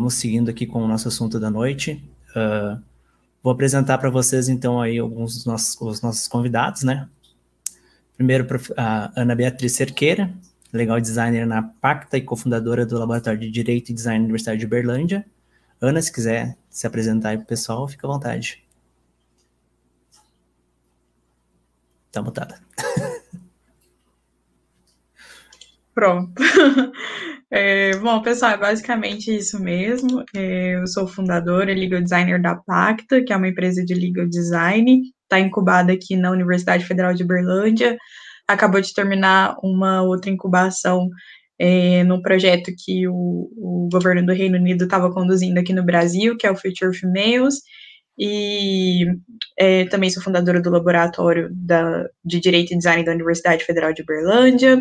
Vamos seguindo aqui com o nosso assunto da noite. Uh, vou apresentar para vocês, então, aí alguns dos nossos, os nossos convidados, né? Primeiro, a Ana Beatriz Cerqueira, legal designer na Pacta e cofundadora do Laboratório de Direito e Design da Universidade de Berlândia. Ana, se quiser se apresentar aí para o pessoal, fica à vontade. Tá mutada. Pronto. É, bom, pessoal, é basicamente isso mesmo. É, eu sou fundadora e legal designer da Pacta, que é uma empresa de legal design, está incubada aqui na Universidade Federal de Berlândia. Acabou de terminar uma outra incubação é, projeto que o, o governo do Reino Unido estava conduzindo aqui no Brasil, que é o Future Females. E é, também sou fundadora do Laboratório da, de Direito e Design da Universidade Federal de Berlândia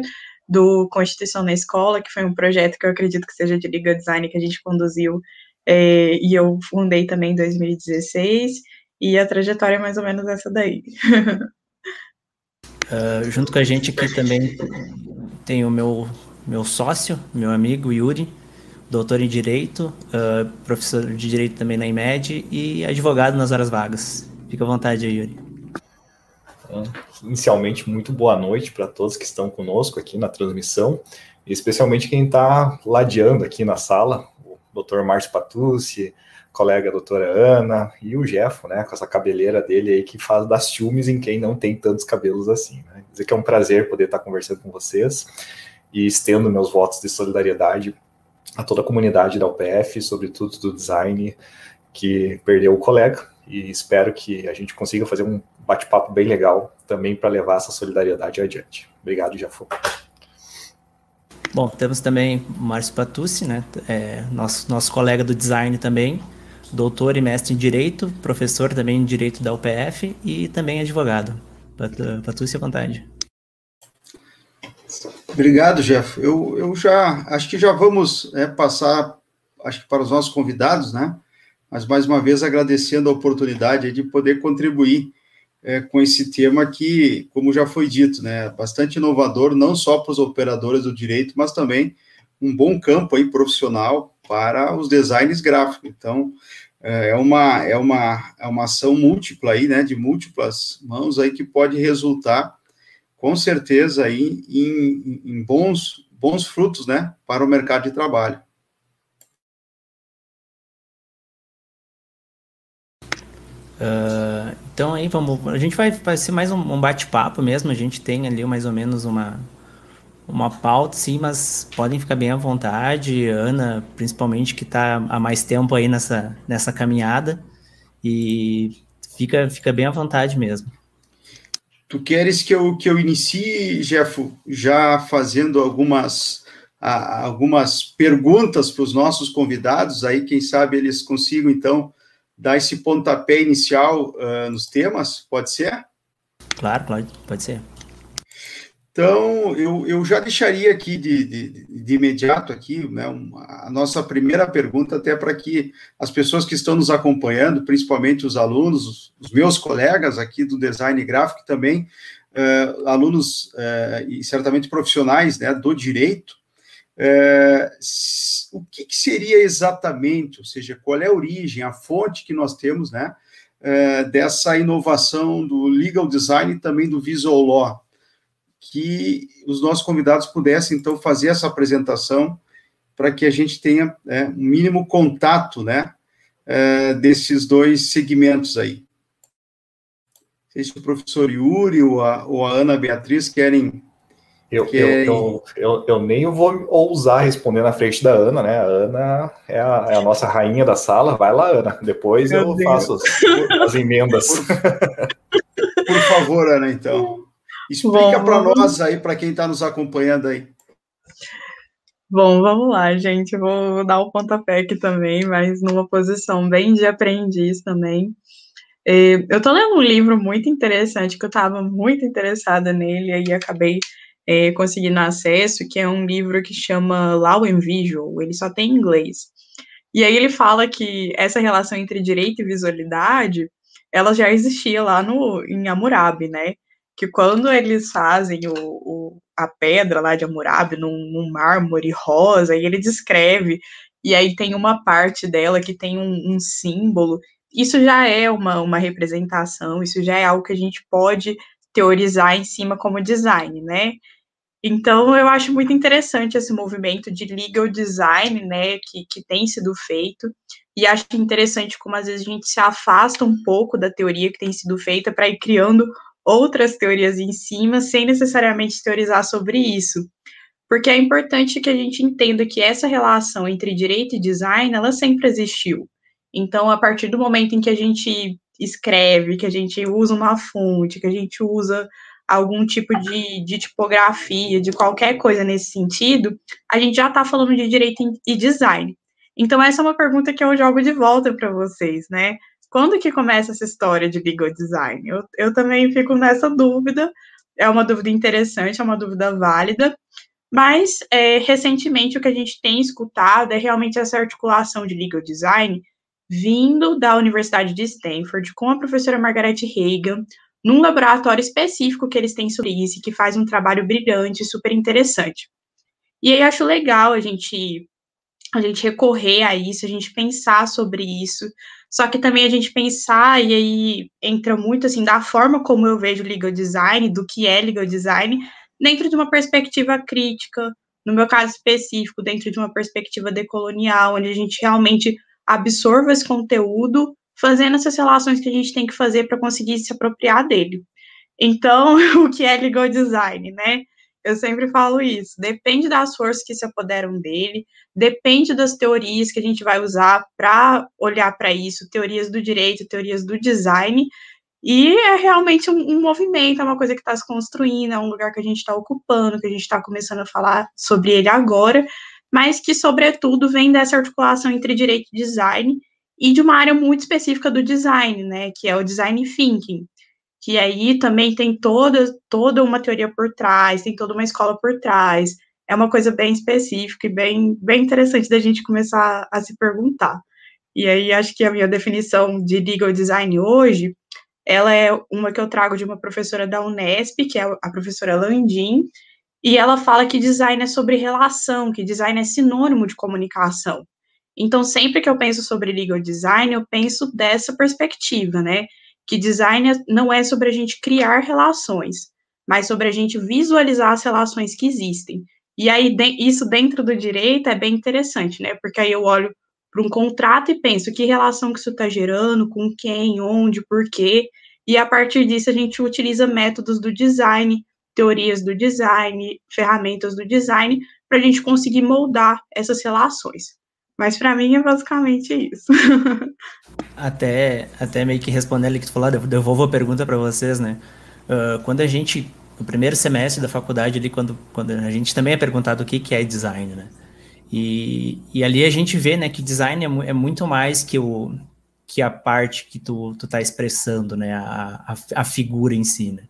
do Constituição na Escola, que foi um projeto que eu acredito que seja de Liga Design que a gente conduziu, é, e eu fundei também em 2016, e a trajetória é mais ou menos essa daí. uh, junto com a gente aqui também tem o meu, meu sócio, meu amigo Yuri, doutor em Direito, uh, professor de Direito também na IMED e advogado nas horas vagas. Fica à vontade aí, Yuri. Então, inicialmente, muito boa noite para todos que estão conosco aqui na transmissão, especialmente quem está ladeando aqui na sala, o Dr. Márcio Patucci, colega doutora Ana e o Jeffo, né, com essa cabeleira dele aí que faz das ciúmes em quem não tem tantos cabelos assim. Né? Dizer que é um prazer poder estar conversando com vocês e estendo meus votos de solidariedade a toda a comunidade da UPF, sobretudo do design que perdeu o colega, e espero que a gente consiga fazer um bate-papo bem legal também para levar essa solidariedade adiante. Obrigado, Jafô. Bom, temos também o Márcio Patucci, né? É, nosso, nosso colega do design também, doutor e mestre em Direito, professor também em Direito da UPF e também advogado. Patucci, à vontade. Obrigado, Jeff. Eu, eu já acho que já vamos é, passar acho que para os nossos convidados, né? mas mais uma vez agradecendo a oportunidade de poder contribuir é, com esse tema que, como já foi dito, né, bastante inovador, não só para os operadores do direito, mas também um bom campo aí profissional para os designs gráficos. Então, é, é uma, é uma, é uma ação múltipla aí, né, de múltiplas mãos aí que pode resultar, com certeza, aí em, em bons, bons frutos, né, para o mercado de trabalho. Uh, então aí vamos, a gente vai, vai ser mais um, um bate-papo mesmo. A gente tem ali mais ou menos uma uma pauta, sim, mas podem ficar bem à vontade. Ana, principalmente que está há mais tempo aí nessa nessa caminhada e fica fica bem à vontade mesmo. Tu queres que eu que eu inicie, Jeff, já fazendo algumas algumas perguntas para os nossos convidados aí, quem sabe eles consigam então dar esse pontapé inicial uh, nos temas, pode ser? Claro, pode, pode ser. Então, eu, eu já deixaria aqui de, de, de imediato aqui, né, uma, a nossa primeira pergunta, até para que as pessoas que estão nos acompanhando, principalmente os alunos, os, os meus colegas aqui do design gráfico também, uh, alunos uh, e certamente profissionais né, do direito, é, o que, que, seria exatamente, ou seja, qual é a origem, a fonte que nós temos, né, é, dessa inovação do legal design e também do visual law, que os nossos convidados pudessem, então, fazer essa apresentação para que a gente tenha é, um mínimo contato, né, é, desses dois segmentos aí. Não sei se o professor Yuri ou a, ou a Ana Beatriz querem eu, eu, eu, eu, eu, nem vou ousar responder na frente da Ana, né? A Ana é a, é a nossa rainha da sala. Vai lá, Ana. Depois Meu eu Deus. faço as, as emendas. Por, por, favor, Ana, então. Explica para nós aí, para quem está nos acompanhando aí. Bom, vamos lá, gente. Vou dar o pontapé aqui também, mas numa posição bem de aprendiz também. Eu estou lendo um livro muito interessante, que eu estava muito interessada nele, e aí acabei é, conseguindo acesso, que é um livro que chama Law and Visual, ele só tem em inglês. E aí ele fala que essa relação entre direito e visualidade, ela já existia lá no, em Hammurabi, né? Que quando eles fazem o, o a pedra lá de Hammurabi num, num mármore rosa, e ele descreve e aí tem uma parte dela que tem um, um símbolo. Isso já é uma, uma representação, isso já é algo que a gente pode teorizar em cima como design, né? Então, eu acho muito interessante esse movimento de legal design, né, que, que tem sido feito, e acho interessante como às vezes a gente se afasta um pouco da teoria que tem sido feita para ir criando outras teorias em cima, sem necessariamente teorizar sobre isso. Porque é importante que a gente entenda que essa relação entre direito e design, ela sempre existiu. Então, a partir do momento em que a gente escreve, que a gente usa uma fonte, que a gente usa algum tipo de, de tipografia, de qualquer coisa nesse sentido, a gente já está falando de direito e design. Então, essa é uma pergunta que eu jogo de volta para vocês, né? Quando que começa essa história de legal design? Eu, eu também fico nessa dúvida, é uma dúvida interessante, é uma dúvida válida, mas é, recentemente o que a gente tem escutado é realmente essa articulação de legal design vindo da Universidade de Stanford com a professora Margaret Hagan, num laboratório específico que eles têm sobre isso, que faz um trabalho brilhante, super interessante. E aí acho legal a gente a gente recorrer a isso, a gente pensar sobre isso, só que também a gente pensar, e aí entra muito assim, da forma como eu vejo legal design, do que é legal design, dentro de uma perspectiva crítica, no meu caso específico, dentro de uma perspectiva decolonial, onde a gente realmente absorva esse conteúdo fazendo essas relações que a gente tem que fazer para conseguir se apropriar dele. Então, o que é legal design, né? Eu sempre falo isso. Depende das forças que se apoderam dele, depende das teorias que a gente vai usar para olhar para isso, teorias do direito, teorias do design. E é realmente um, um movimento, é uma coisa que está se construindo, é um lugar que a gente está ocupando, que a gente está começando a falar sobre ele agora, mas que, sobretudo, vem dessa articulação entre direito e design, e de uma área muito específica do design, né, que é o design thinking, que aí também tem toda, toda uma teoria por trás, tem toda uma escola por trás, é uma coisa bem específica e bem, bem interessante da gente começar a se perguntar. E aí acho que a minha definição de legal design hoje, ela é uma que eu trago de uma professora da Unesp, que é a professora Landim, e ela fala que design é sobre relação, que design é sinônimo de comunicação. Então, sempre que eu penso sobre legal design, eu penso dessa perspectiva, né? Que design não é sobre a gente criar relações, mas sobre a gente visualizar as relações que existem. E aí, isso dentro do direito é bem interessante, né? Porque aí eu olho para um contrato e penso que relação que isso está gerando, com quem, onde, por quê. E a partir disso, a gente utiliza métodos do design, teorias do design, ferramentas do design, para a gente conseguir moldar essas relações. Mas para mim é basicamente isso. até, até meio que respondendo ali que tu falou, devolvo a pergunta para vocês, né? Uh, quando a gente, no primeiro semestre da faculdade, ali, quando, quando a gente também é perguntado o que, que é design, né? E, e ali a gente vê, né, que design é, é muito mais que, o, que a parte que tu, tu tá expressando, né, a, a, a figura em si, né?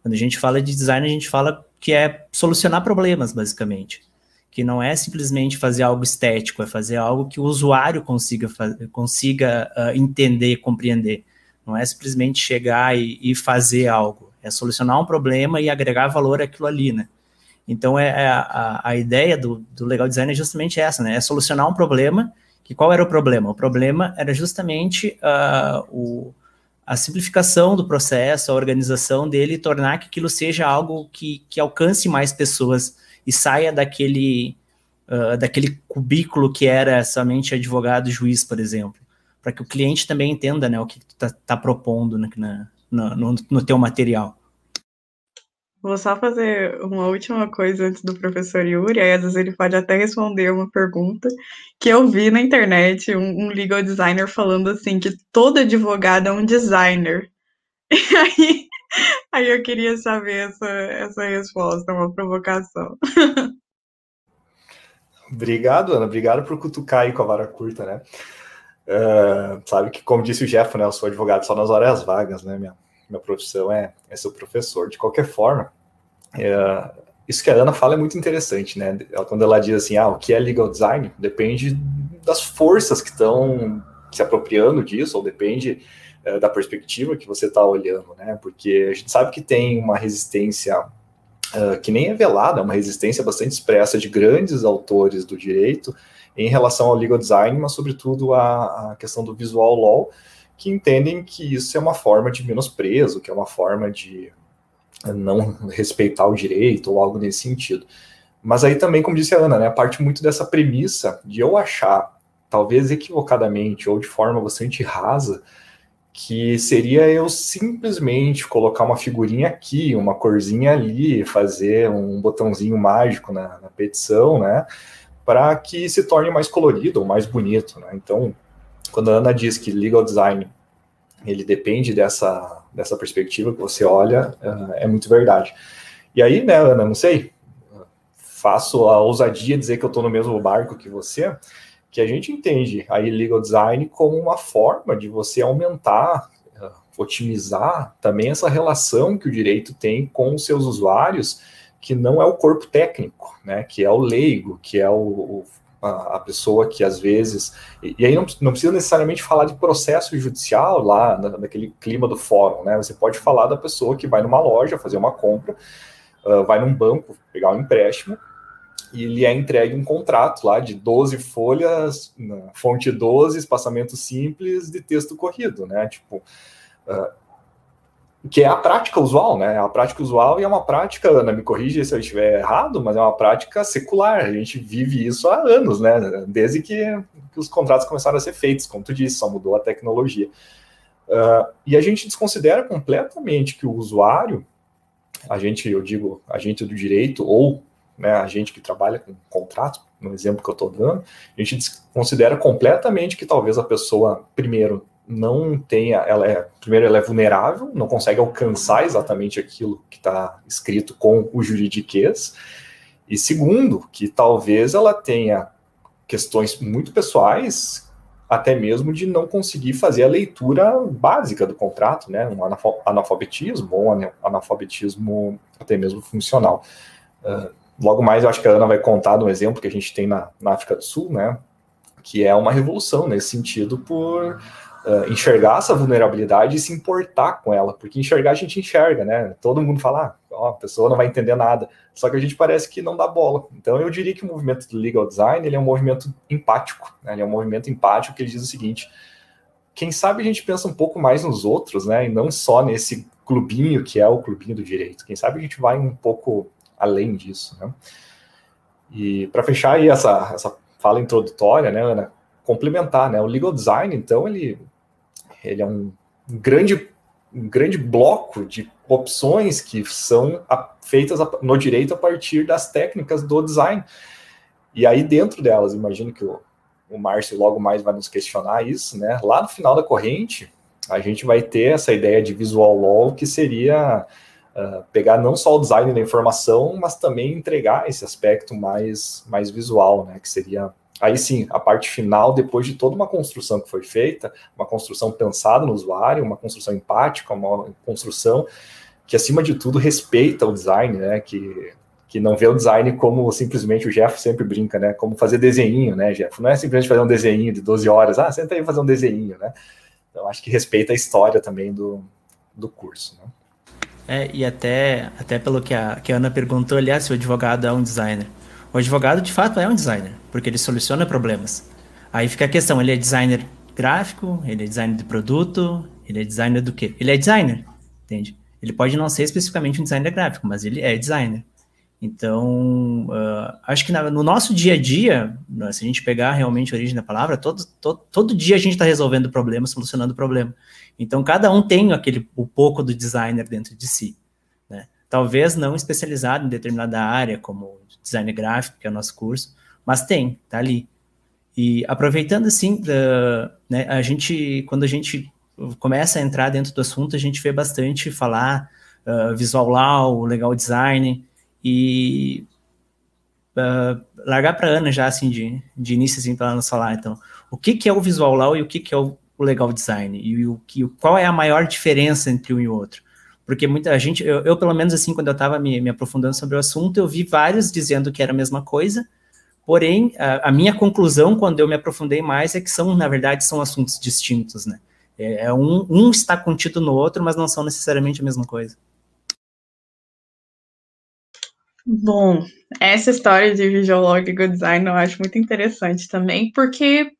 Quando a gente fala de design, a gente fala que é solucionar problemas, basicamente que não é simplesmente fazer algo estético, é fazer algo que o usuário consiga, consiga uh, entender, compreender. Não é simplesmente chegar e, e, fazer algo, é solucionar um problema e agregar valor àquilo ali, né? Então, é, é a, a, ideia do, do legal design é justamente essa, né? É solucionar um problema, que qual era o problema? O problema era justamente uh, o, a simplificação do processo, a organização dele, tornar que aquilo seja algo que, que alcance mais pessoas e saia daquele, uh, daquele cubículo que era somente advogado e juiz, por exemplo, para que o cliente também entenda né, o que tu está tá propondo na, na, no, no teu material. Vou só fazer uma última coisa antes do professor Yuri, aí às vezes ele pode até responder uma pergunta que eu vi na internet, um, um legal designer falando assim, que todo advogado é um designer. E aí Aí eu queria saber essa, essa resposta, uma provocação. Obrigado, Ana. Obrigado por cutucar aí com a vara curta, né? Uh, sabe que, como disse o Jeff, né, eu sou advogado só nas horas vagas, né? Minha, minha profissão é, é ser professor. De qualquer forma, uh, isso que a Ana fala é muito interessante, né? Quando ela diz assim, ah, o que é legal design? Depende das forças que estão se apropriando disso, ou depende é, da perspectiva que você está olhando, né? Porque a gente sabe que tem uma resistência uh, que nem é velada, é uma resistência bastante expressa de grandes autores do direito em relação ao legal design, mas sobretudo a questão do visual law, que entendem que isso é uma forma de menosprezo, que é uma forma de não respeitar o direito ou algo nesse sentido. Mas aí também, como disse a Ana, né, parte muito dessa premissa de eu achar, talvez equivocadamente ou de forma bastante rasa, que seria eu simplesmente colocar uma figurinha aqui, uma corzinha ali, fazer um botãozinho mágico na, na petição, né, para que se torne mais colorido ou mais bonito, né. Então, quando a Ana diz que legal design ele depende dessa, dessa perspectiva que você olha, uh, é muito verdade. E aí, né, Ana, não sei, faço a ousadia de dizer que eu estou no mesmo barco que você, que a gente entende aí legal design como uma forma de você aumentar, uh, otimizar também essa relação que o direito tem com os seus usuários, que não é o corpo técnico, né, que é o leigo, que é o, a, pessoa que às vezes. E, aí não, não, precisa necessariamente falar de processo judicial lá, na, naquele clima do fórum, né? Você pode falar da pessoa que vai numa loja fazer uma compra, uh, vai num banco pegar um empréstimo, e lhe é entregue um contrato lá de 12 folhas, fonte 12, espaçamento simples de texto corrido, né? Tipo. Uh, que é a prática usual, né? A prática usual e é uma prática, Ana, me corrija se eu estiver errado, mas é uma prática secular. A gente vive isso há anos, né? Desde que, que os contratos começaram a ser feitos, como tu disse, só mudou a tecnologia. Uh, e a gente desconsidera completamente que o usuário, a gente, eu digo, agente do direito ou né, a gente que trabalha com contratos, no exemplo que eu estou dando, a gente considera completamente que talvez a pessoa, primeiro, não tenha, ela é, primeiro, ela é vulnerável, não consegue alcançar exatamente aquilo que está escrito com o juridiquês, e segundo, que talvez ela tenha questões muito pessoais, até mesmo de não conseguir fazer a leitura básica do contrato, né, um analfabetismo ou um analfabetismo até mesmo funcional. Uh, logo mais, eu acho que a Ana vai contar um exemplo que a gente tem na, na África do Sul, né, que é uma revolução nesse sentido por uh, enxergar essa vulnerabilidade e se importar com ela, porque enxergar a gente enxerga, né? Todo mundo fala, ah, a pessoa não vai entender nada, só que a gente parece que não dá bola. Então eu diria que o movimento do legal design ele é um movimento empático, né? ele é um movimento empático que ele diz o seguinte: quem sabe a gente pensa um pouco mais nos outros, né? E não só nesse clubinho que é o clubinho do direito. Quem sabe a gente vai um pouco além disso, né? E para fechar aí essa, essa fala introdutória, né, Ana, complementar, né? O legal design, então, ele ele é um grande, um grande bloco de opções que são feitas no direito a partir das técnicas do design. E aí, dentro delas, imagino que o, o Márcio logo mais vai nos questionar isso, né? Lá no final da corrente, a gente vai ter essa ideia de visual law, que seria uh, pegar não só o design da informação, mas também entregar esse aspecto mais, mais visual, né? Que seria Aí sim, a parte final, depois de toda uma construção que foi feita, uma construção pensada no usuário, uma construção empática, uma construção que, acima de tudo, respeita o design, né? Que, que não vê o design como simplesmente o Jeff sempre brinca, né? Como fazer desenho, né, Jeff? Não é simplesmente fazer um desenho de 12 horas, ah, senta aí fazer um desenho, né? Então, acho que respeita a história também do, do curso, né? É, e até, até pelo que a, que a Ana perguntou, aliás, se o advogado é um designer. O advogado, de fato, é um designer, porque ele soluciona problemas. Aí fica a questão, ele é designer gráfico, ele é designer de produto, ele é designer do quê? Ele é designer, entende? Ele pode não ser especificamente um designer gráfico, mas ele é designer. Então, uh, acho que na, no nosso dia a dia, né, se a gente pegar realmente a origem da palavra, todo, todo, todo dia a gente está resolvendo problema, solucionando problema. Então, cada um tem aquele o pouco do designer dentro de si. Né? Talvez não especializado em determinada área, como design gráfico, que é o nosso curso, mas tem, tá ali. E aproveitando assim, uh, né, a gente, quando a gente começa a entrar dentro do assunto, a gente vê bastante falar uh, visual law, legal design, e uh, largar para Ana já, assim, de, de início, assim, para ela nos falar, então, o que, que é o visual law e o que, que é o, o legal design, e o que, qual é a maior diferença entre um e outro? porque muita gente, eu, eu pelo menos assim, quando eu estava me, me, aprofundando sobre o assunto, eu vi vários dizendo que era a mesma coisa, porém, a, a, minha conclusão, quando eu me aprofundei mais, é que são, na verdade, são assuntos distintos, né? É, é um, um está contido no outro, mas não são necessariamente a mesma coisa. Bom, essa história de Visual Law e Legal Design eu acho muito interessante também, porque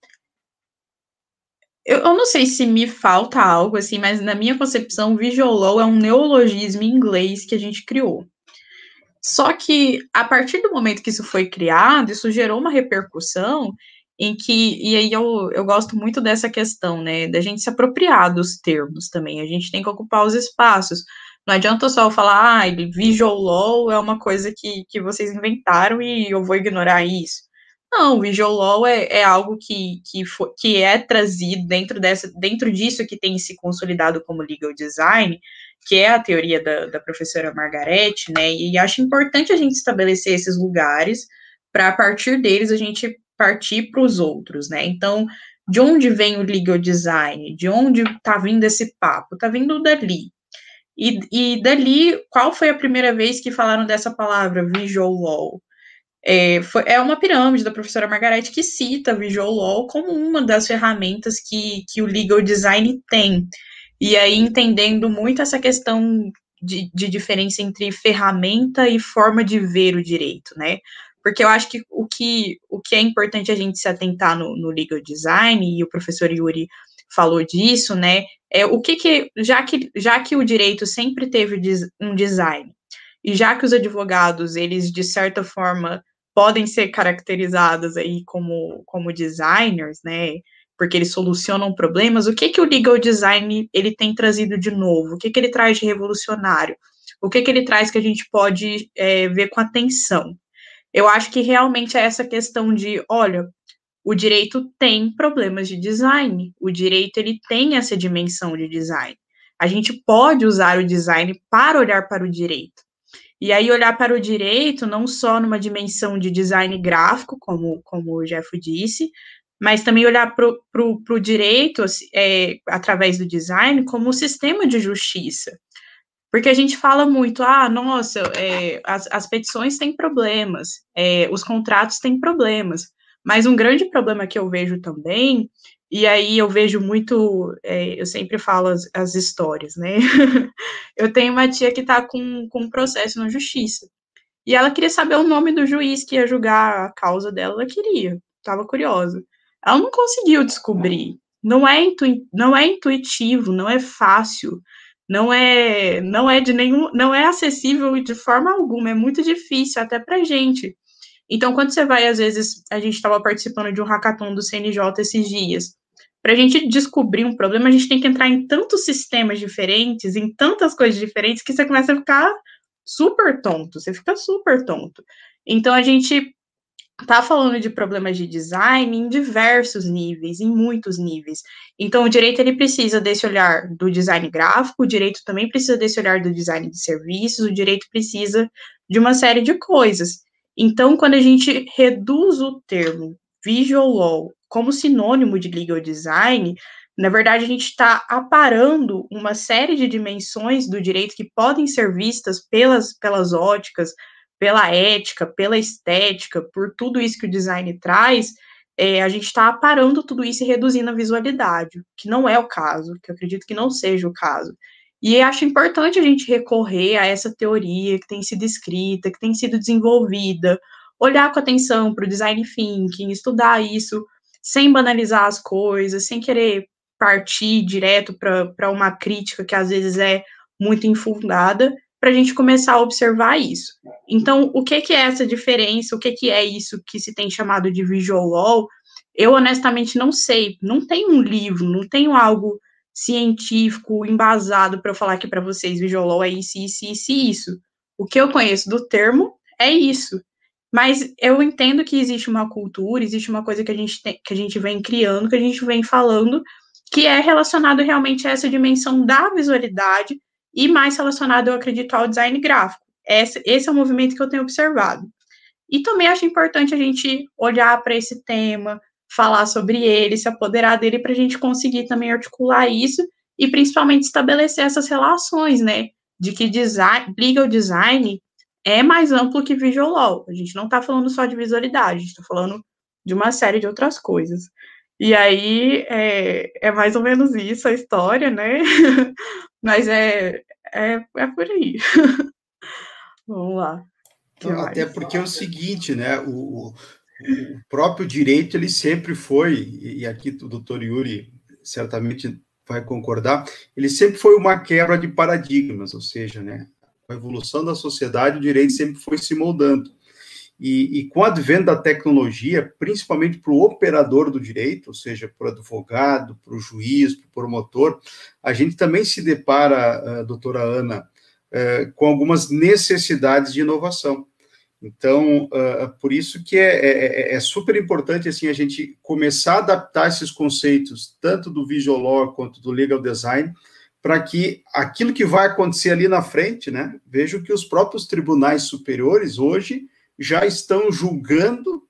eu, eu, não sei se me falta algo assim, mas na minha concepção, Law é um neologismo em inglês que a gente criou. Só que a partir do momento que isso foi criado, isso gerou uma repercussão em que, e aí eu, eu gosto muito dessa questão, né, da gente se apropriar dos termos também, a gente tem que ocupar os espaços. Não adianta só falar, ah, Visual Law é uma coisa que, que vocês inventaram e eu vou ignorar isso. Não, o Visual Law é, é algo que, que, for, que é trazido dentro, dessa, dentro disso que tem se consolidado como legal design, que é a teoria da, da professora Margarete, né? E acho importante a gente estabelecer esses lugares para, a partir deles, a gente partir para os outros, né? Então, de onde vem o legal design? De onde está vindo esse papo? Está vindo dali. E, e dali, qual foi a primeira vez que falaram dessa palavra, visual law? É, foi, é uma pirâmide da professora Margarete que cita visual law como uma das ferramentas que, que o legal design tem. E aí, entendendo muito essa questão de, de diferença entre ferramenta e forma de ver o direito, né? porque eu acho que o que, o que é importante a gente se atentar no, no legal design, e o professor Yuri falou disso, né, é o que que, já que, já que o direito sempre teve um design, e já que os advogados, eles, de certa forma, podem ser caracterizados aí como, como designers, né, porque eles solucionam problemas, o que que o legal design, ele tem trazido de novo? O que que ele traz de revolucionário? O que que ele traz que a gente pode é, ver com atenção? Eu acho que realmente é essa questão de, olha, o direito tem problemas de design, o direito ele tem essa dimensão de design. A gente pode usar o design para olhar para o direito. E aí olhar para o direito não só numa dimensão de design gráfico, como, como o Jeff disse, mas também olhar para o direito é, através do design como um sistema de justiça. Porque a gente fala muito, ah, nossa, é, as, as, petições têm problemas, é, os contratos têm problemas. Mas um grande problema que eu vejo também, e aí eu vejo muito, é, eu sempre falo as, as histórias, né? eu tenho uma tia que está com, com um processo na justiça. E ela queria saber o nome do juiz que ia julgar a causa dela, ela queria, estava curiosa. Ela não conseguiu descobrir. Não é, intu, não é intuitivo, não é fácil não é não é de nenhum não é acessível de forma alguma, é muito difícil até para gente. Então, quando você vai, às vezes, a gente estava participando de um hackathon do CNJ esses dias. Para a gente descobrir um problema, a gente tem que entrar em tantos sistemas diferentes, em tantas coisas diferentes, que você começa a ficar super tonto, você fica super tonto. Então, a gente tá falando de problemas de design em diversos níveis, em muitos níveis. Então, o direito ele precisa desse olhar do design gráfico, o direito também precisa desse olhar do design de serviços, o direito precisa de uma série de coisas. Então, quando a gente reduz o termo visual law como sinônimo de legal design, na verdade, a gente está aparando uma série de dimensões do direito que podem ser vistas pelas, pelas óticas, pela ética, pela estética, por tudo isso que o design traz, é, a gente está parando tudo isso e reduzindo a visualidade, que não é o caso, que eu acredito que não seja o caso. E acho importante a gente recorrer a essa teoria que tem sido escrita, que tem sido desenvolvida, olhar com atenção para o design thinking, estudar isso, sem banalizar as coisas, sem querer partir direto para uma crítica que às vezes é muito infundada, para a gente começar a observar isso. Então, o que, que é essa diferença? O que, que é isso que se tem chamado de visual law? Eu honestamente não sei. Não tem um livro, não tenho algo científico embasado para eu falar aqui para vocês. Law é isso, isso, isso isso. O que eu conheço do termo é isso. Mas eu entendo que existe uma cultura, existe uma coisa que a gente tem, que a gente vem criando, que a gente vem falando, que é relacionado realmente a essa dimensão da visualidade e mais relacionado, eu acredito, ao design gráfico. Esse, esse é o movimento que eu tenho observado. E também acho importante a gente olhar para esse tema, falar sobre ele, se apoderar dele, para a gente conseguir também articular isso e principalmente estabelecer essas relações, né? De que design, legal design é mais amplo que visual law. A gente não está falando só de visualidade, a gente está falando de uma série de outras coisas. E aí é, é mais ou menos isso a história, né? Mas é, é, é por aí. Vamos lá. Então, até porque é o seguinte, né? O, o, próprio direito ele sempre foi, e aqui o doutor Yuri certamente vai concordar, ele sempre foi uma quebra de paradigmas, ou seja, né? Com a evolução da sociedade, o direito sempre foi se moldando. E, e com o advento da tecnologia, principalmente para o operador do direito, ou seja, para o advogado, para o juiz, para o promotor, a gente também se depara, uh, doutora Ana, uh, com algumas necessidades de inovação. Então, uh, por isso que é, é, é, é, super importante assim a gente começar a adaptar esses conceitos, tanto do visual law quanto do legal design, para que aquilo que vai acontecer ali na frente, né? Vejo que os próprios tribunais superiores hoje já estão julgando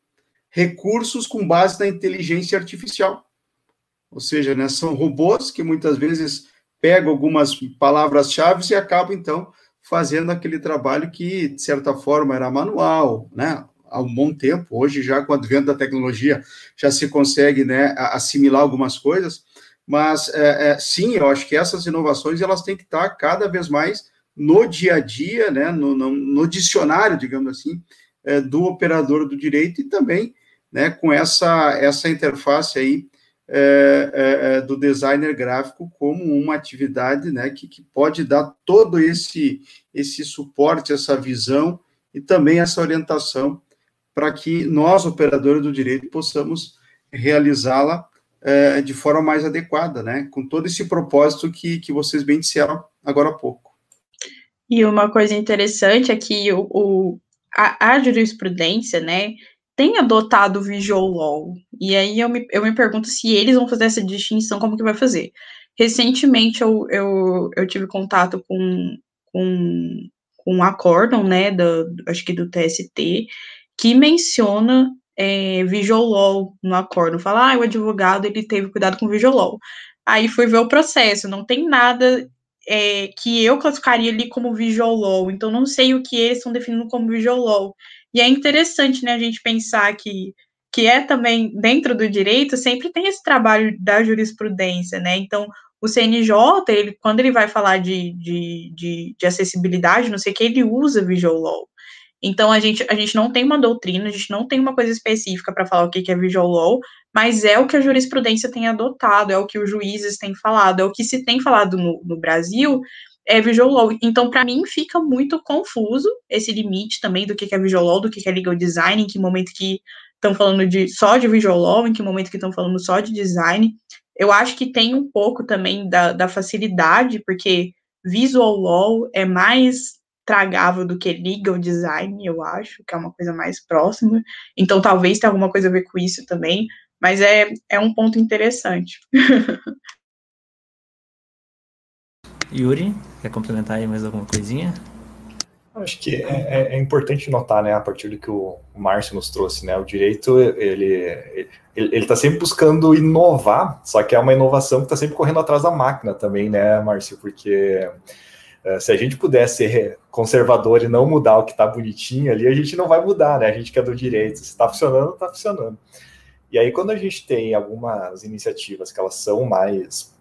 recursos com base na inteligência artificial. Ou seja, né, são robôs que muitas vezes pegam algumas palavras-chave e acabam, então, fazendo aquele trabalho que, de certa forma, era manual, né? Há um bom tempo. Hoje, já com o advento da tecnologia, já se consegue né, assimilar algumas coisas. Mas, é, é, sim, eu acho que essas inovações elas têm que estar cada vez mais no dia a dia, né, no, no, no dicionário, digamos assim, é, do operador do direito e também né, com essa, essa interface aí é, é, é, do designer gráfico como uma atividade né, que, que pode dar todo esse, esse suporte, essa visão e também essa orientação para que nós, operadores do direito, possamos realizá-la é, de forma mais adequada, né, com todo esse propósito que, que vocês bem disseram agora há pouco. E uma coisa interessante é que o, o a, a jurisprudência, né, tem adotado o visual law. E aí eu me, eu me pergunto se eles vão fazer essa distinção, como que vai fazer. Recentemente eu, eu, eu tive contato com, com, com um acórdão, né, acho que do TST, que menciona é, visual law no acórdão. Fala, ah, o advogado, ele teve cuidado com visual law. Aí fui ver o processo, não tem nada é, que eu classificaria ali como visual law, então não sei o que eles estão definindo como visual law. E é interessante, né, a gente pensar que, que é também, dentro do direito, sempre tem esse trabalho da jurisprudência, né, então o CNJ, ele, quando ele vai falar de, de, de, de acessibilidade, não sei o que, ele usa visual law. Então, a gente, a gente não tem uma doutrina, a gente não tem uma coisa específica para falar o que, que é visual law, mas é o que a jurisprudência tem adotado, é o que os juízes têm falado, é o que se tem falado no, no Brasil, é visual law. Então, para mim, fica muito confuso esse limite também do que, é visual law, do que, é legal design, em que momento que estão falando de só de visual law, em que momento que estão falando só de design. Eu acho que tem um pouco também da, da facilidade, porque visual law é mais tragável do que legal design, eu acho, que é uma coisa mais próxima. Então, talvez tenha alguma coisa a ver com isso também, mas é, é um ponto interessante. Yuri, quer complementar aí mais alguma coisinha? Acho que é, é, é, importante notar, né, a partir do que o, Márcio nos trouxe, né, o direito, ele ele está sempre buscando inovar, só que é uma inovação que está sempre correndo atrás da máquina também, né, Márcio, porque é, se a gente puder ser conservador e não mudar o que está bonitinho ali, a gente não vai mudar, né? A gente quer do direito. Se está funcionando, está funcionando. E aí, quando a gente tem algumas iniciativas que elas são mais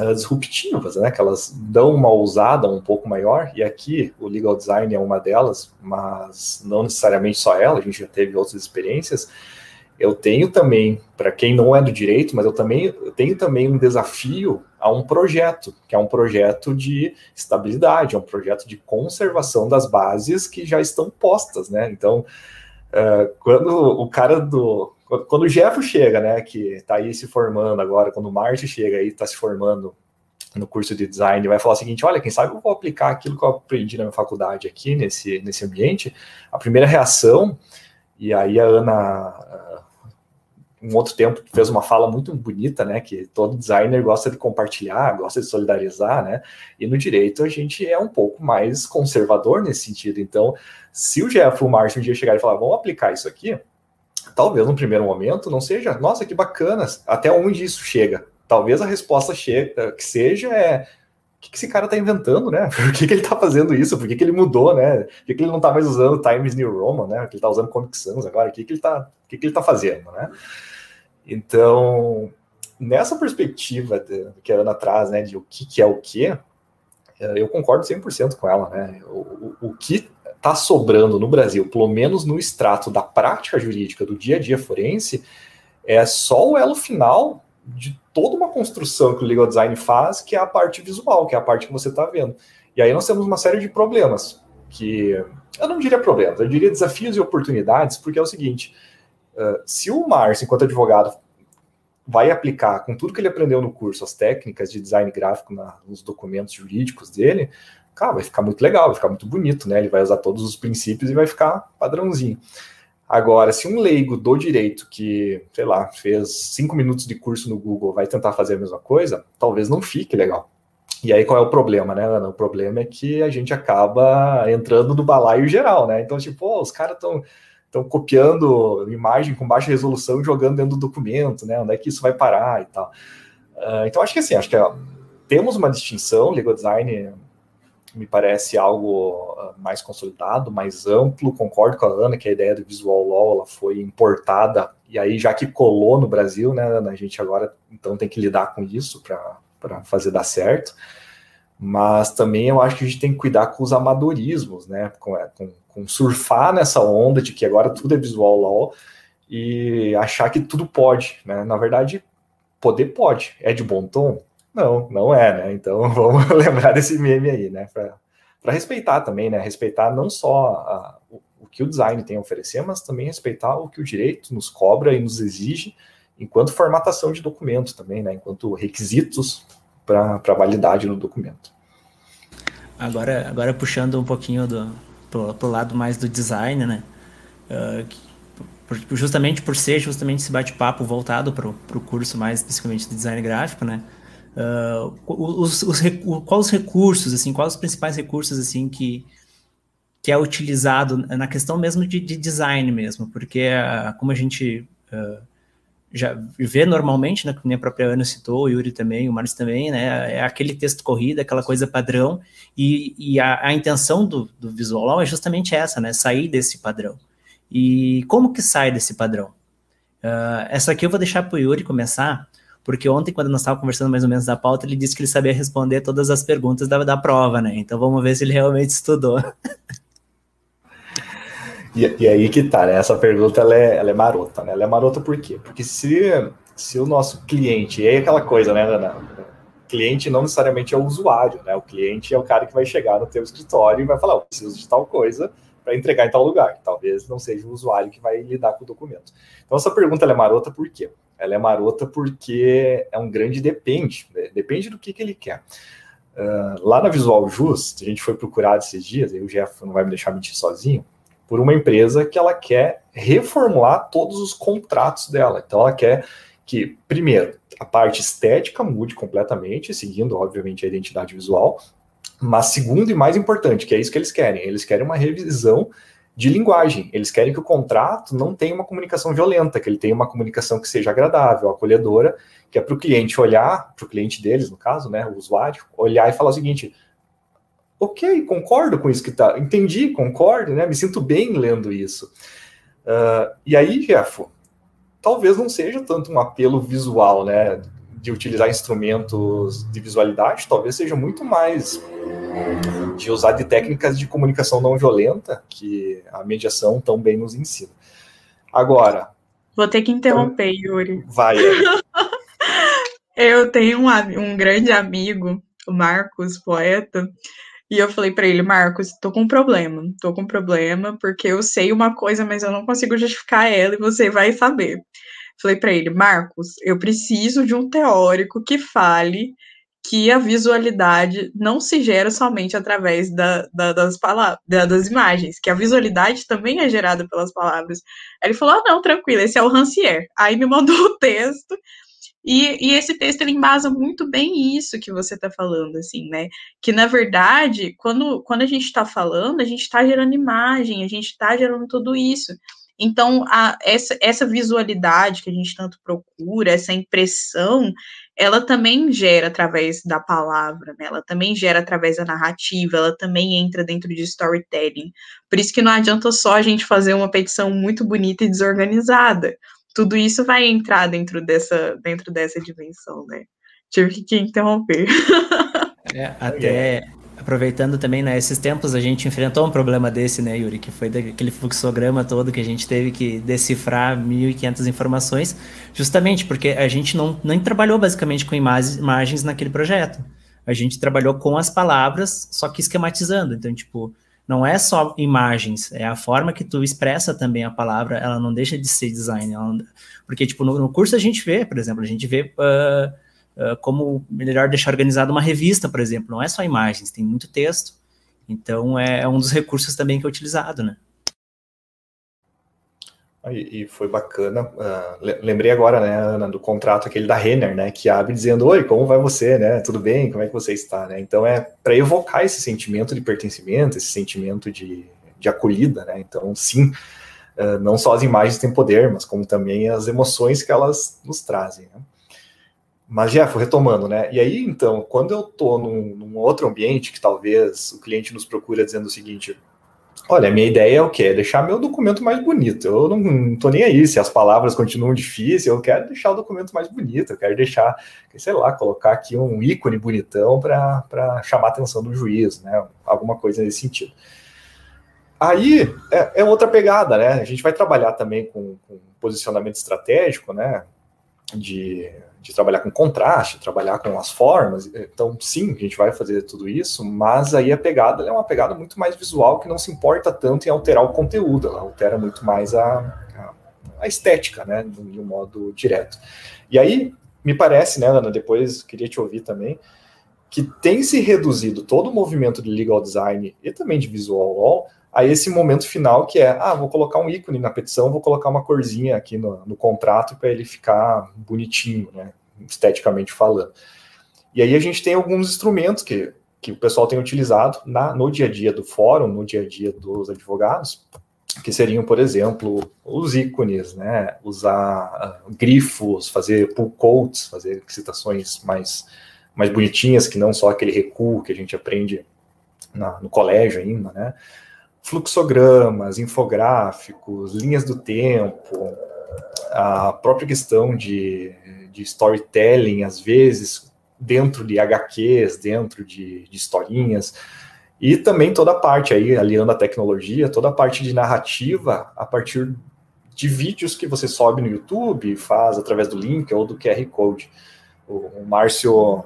uh, disruptivas, né? Que elas dão uma ousada um pouco maior, e aqui o legal design é uma delas, mas não necessariamente só ela, a gente já teve outras experiências eu tenho também, para quem não é do direito, mas eu também eu tenho também um desafio a um projeto, que é um projeto de estabilidade, é um projeto de conservação das bases que já estão postas, né? Então, uh, quando o cara do. Quando o Jeffo chega, né, que está aí se formando agora, quando o Marte chega aí, está se formando no curso de design, vai falar o seguinte: olha, quem sabe eu vou aplicar aquilo que eu aprendi na minha faculdade aqui, nesse, nesse ambiente. A primeira reação, e aí a Ana um outro tempo fez uma fala muito bonita, né? Que todo designer gosta de compartilhar, gosta de solidarizar, né? E no direito a gente é um pouco mais conservador nesse sentido. Então, se o Jeff o Márcio um dia chegar e falar, vamos aplicar isso aqui, talvez no primeiro momento não seja, nossa, que bacana, até onde isso chega? Talvez a resposta chega, que seja é o que, que esse cara está inventando, né? Por que, que ele está fazendo isso? Por que, que ele mudou, né? Por que, que ele não está mais usando Times New Roman, né? Que ele está usando Comic Sans agora? O que, que ele está que que ele tá fazendo, né? Então, nessa perspectiva que a Ana traz, né, de o que, que é o que, é, eu concordo 100% com ela, né? O, o, o que está sobrando no Brasil, pelo menos no extrato da prática jurídica do dia a dia forense, é só o elo final de toda uma construção que o legal design faz, que é a parte visual, que é a parte que você está vendo. E aí nós temos uma série de problemas, que eu não diria problemas, eu diria desafios e oportunidades, porque é o seguinte: uh, se o Márcio, enquanto advogado, vai aplicar com tudo que ele aprendeu no curso, as técnicas de design gráfico na, nos documentos jurídicos dele, cara, vai ficar muito legal, vai ficar muito bonito, né? Ele vai usar todos os princípios e vai ficar padrãozinho. Agora, se um leigo do direito que, sei lá, fez cinco minutos de curso no Google vai tentar fazer a mesma coisa, talvez não fique legal. E aí qual é o problema, né, Ana? O problema é que a gente acaba entrando no balaio geral, né? Então, tipo, oh, os caras estão copiando imagem com baixa resolução e jogando dentro do documento, né? Onde é que isso vai parar e tal. Uh, então, acho que assim, acho que temos uma distinção, legal design me parece algo uh, mais consolidado, mais amplo, concordo com a Ana que a ideia do visual law ela foi importada, e aí já que colou no Brasil, né, a gente agora então tem que lidar com isso para fazer dar certo, mas também eu acho que a gente tem que cuidar com os amadorismos, né, com, é, com com surfar nessa onda de que agora tudo é visual law e achar que tudo pode, né? Na verdade, poder pode. É de bom tom? Não, não é, né? Então vamos lembrar desse meme aí, né? Para respeitar também, né? Respeitar não só a, o, o, que o design tem a oferecer, mas também respeitar o que o direito nos cobra e nos exige enquanto formatação de documento também, né? Enquanto requisitos para a validade do documento. Agora, agora puxando um pouquinho do, pro, pro lado mais do design, né? Uh, justamente por ser justamente esse bate-papo voltado para o curso mais especificamente de design gráfico, né? Uh, os, os, quais os recursos, assim, quais os principais recursos, assim, que, que é utilizado na questão mesmo de, de design mesmo, porque uh, como a gente uh, já vê normalmente, né, como a própria Ana citou, o Yuri também, o Marcos também, né, é aquele texto corrido, aquela coisa padrão, e, e a, a, intenção do, do visual é justamente essa, né, sair desse padrão. E como que sai desse padrão? Uh, essa aqui eu vou deixar para o Yuri começar, porque ontem, quando nós estávamos conversando mais ou menos da pauta, ele disse que ele sabia responder todas as perguntas da, da prova, né, então vamos ver se ele realmente estudou. E, e, aí que tá, né? Essa pergunta ela é, ela é marota, né? Ela é marota por quê? Porque se, se o nosso cliente, e aí aquela coisa, né, Ana? cliente não necessariamente é o usuário, né? O cliente é o cara que vai chegar no teu escritório e vai falar, eu preciso de tal coisa para entregar em tal lugar. Talvez não seja o usuário que vai lidar com o documento. Então essa pergunta é marota por quê? Ela é marota porque é um grande depende, né? depende do que, que ele quer. Uh, lá na Visual Just, a gente foi procurado esses dias, e o Jeff não vai me deixar mentir sozinho, por uma empresa que ela quer reformular todos os contratos dela. Então ela quer que, primeiro, a parte estética mude completamente, seguindo, obviamente, a identidade visual, mas segundo e mais importante, que é isso que eles querem, eles querem uma revisão de linguagem. Eles querem que o contrato não tenha uma comunicação violenta, que ele tenha uma comunicação que seja agradável, acolhedora, que é para o cliente olhar, para o cliente deles, no caso, né, o usuário, olhar e falar o seguinte: ok, concordo com isso que tá, entendi, concordo, né? Me sinto bem lendo isso. Uh, e aí, Jeff, talvez não seja tanto um apelo visual, né? De utilizar instrumentos de visualidade, talvez seja muito mais de usar de técnicas de comunicação não violenta que a mediação tão bem nos ensina. Agora. Vou ter que interromper, então, Yuri. Vai. Eu tenho um, um grande amigo, o Marcos, poeta, e eu falei para ele, Marcos, tô com um problema, tô com um problema, porque eu sei uma coisa, mas eu não consigo justificar ela e você vai saber. Falei para ele, Marcos, eu preciso de um teórico que fale que a visualidade não se gera somente através da, da, das palavras, da, das imagens, que a visualidade também é gerada pelas palavras. Aí ele falou: ah, não, tranquilo, esse é o Rancière. Aí me mandou o texto, e, e, esse texto ele embasa muito bem isso que você está falando, assim, né? Que na verdade, quando, quando a gente está falando, a gente está gerando imagem, a gente está gerando tudo isso. Então, a, essa, essa visualidade que a gente tanto procura, essa impressão, ela também gera através da palavra, né? Ela também gera através da narrativa, ela também entra dentro de storytelling. Por isso que não adianta só a gente fazer uma petição muito bonita e desorganizada tudo isso vai entrar dentro dessa, dentro dessa dimensão, né? Tive que interromper. É, até aproveitando também, né, esses tempos a gente enfrentou um problema desse, né, Yuri, que foi daquele fluxograma todo que a gente teve que decifrar 1.500 informações, justamente porque a gente não nem trabalhou basicamente com imagens naquele projeto. A gente trabalhou com as palavras, só que esquematizando. Então, tipo, não é só imagens, é a forma que tu expressa também a palavra, ela não deixa de ser design. Ela, porque, tipo, no, no, curso a gente vê, por exemplo, a gente vê uh, como melhor deixar organizada uma revista, por exemplo. Não é só imagens, tem muito texto. Então, é, é um dos recursos também que é utilizado, né? E, foi bacana. Uh, lembrei agora, né, Ana, do contrato aquele da Renner, né, que abre dizendo: Oi, como vai você, né? Tudo bem? Como é que você está, né? Então é para evocar esse sentimento de pertencimento, esse sentimento de, de acolhida, né? Então, sim, uh, não só as imagens têm poder, mas como também as emoções que elas nos trazem. Né? Mas, Jeff, retomando, né? E aí, então, quando eu estou num, num outro ambiente que talvez o cliente nos procura dizendo o seguinte Olha, minha ideia é o quê? É deixar meu documento mais bonito. Eu não, tô nem aí se as palavras continuam difíceis, eu quero deixar o documento mais bonito, eu quero deixar, sei lá, colocar aqui um ícone bonitão para chamar a atenção do juiz, né? Alguma coisa nesse sentido. Aí é, é, outra pegada, né? A gente vai trabalhar também com, com posicionamento estratégico, né? De de trabalhar com contraste, trabalhar com as formas. Então, sim, a gente vai fazer tudo isso, mas aí a pegada é uma pegada muito mais visual que não se importa tanto em alterar o conteúdo, ela altera muito mais a, a, a estética, né, de um modo direto. E aí, me parece, né, Ana, depois queria te ouvir também, que tem se reduzido todo o movimento de legal design e também de visual law a esse momento final que é, ah, vou colocar um ícone na petição, vou colocar uma corzinha aqui no, no contrato para ele ficar bonitinho, né, esteticamente falando. E aí a gente tem alguns instrumentos que, que o pessoal tem utilizado na, no dia a dia do fórum, no dia a dia dos advogados, que seriam, por exemplo, os ícones, né, usar uh, grifos, fazer pull quotes, fazer citações mais, mais bonitinhas, que não só aquele recuo que a gente aprende na, no colégio ainda, né, fluxogramas, infográficos, linhas do tempo, a própria questão de, de storytelling, às vezes, dentro de HQs, dentro de, de historinhas, e também toda a parte aí, aliando a tecnologia, toda a parte de narrativa a partir de vídeos que você sobe no YouTube, faz através do link ou do QR Code. O, o Márcio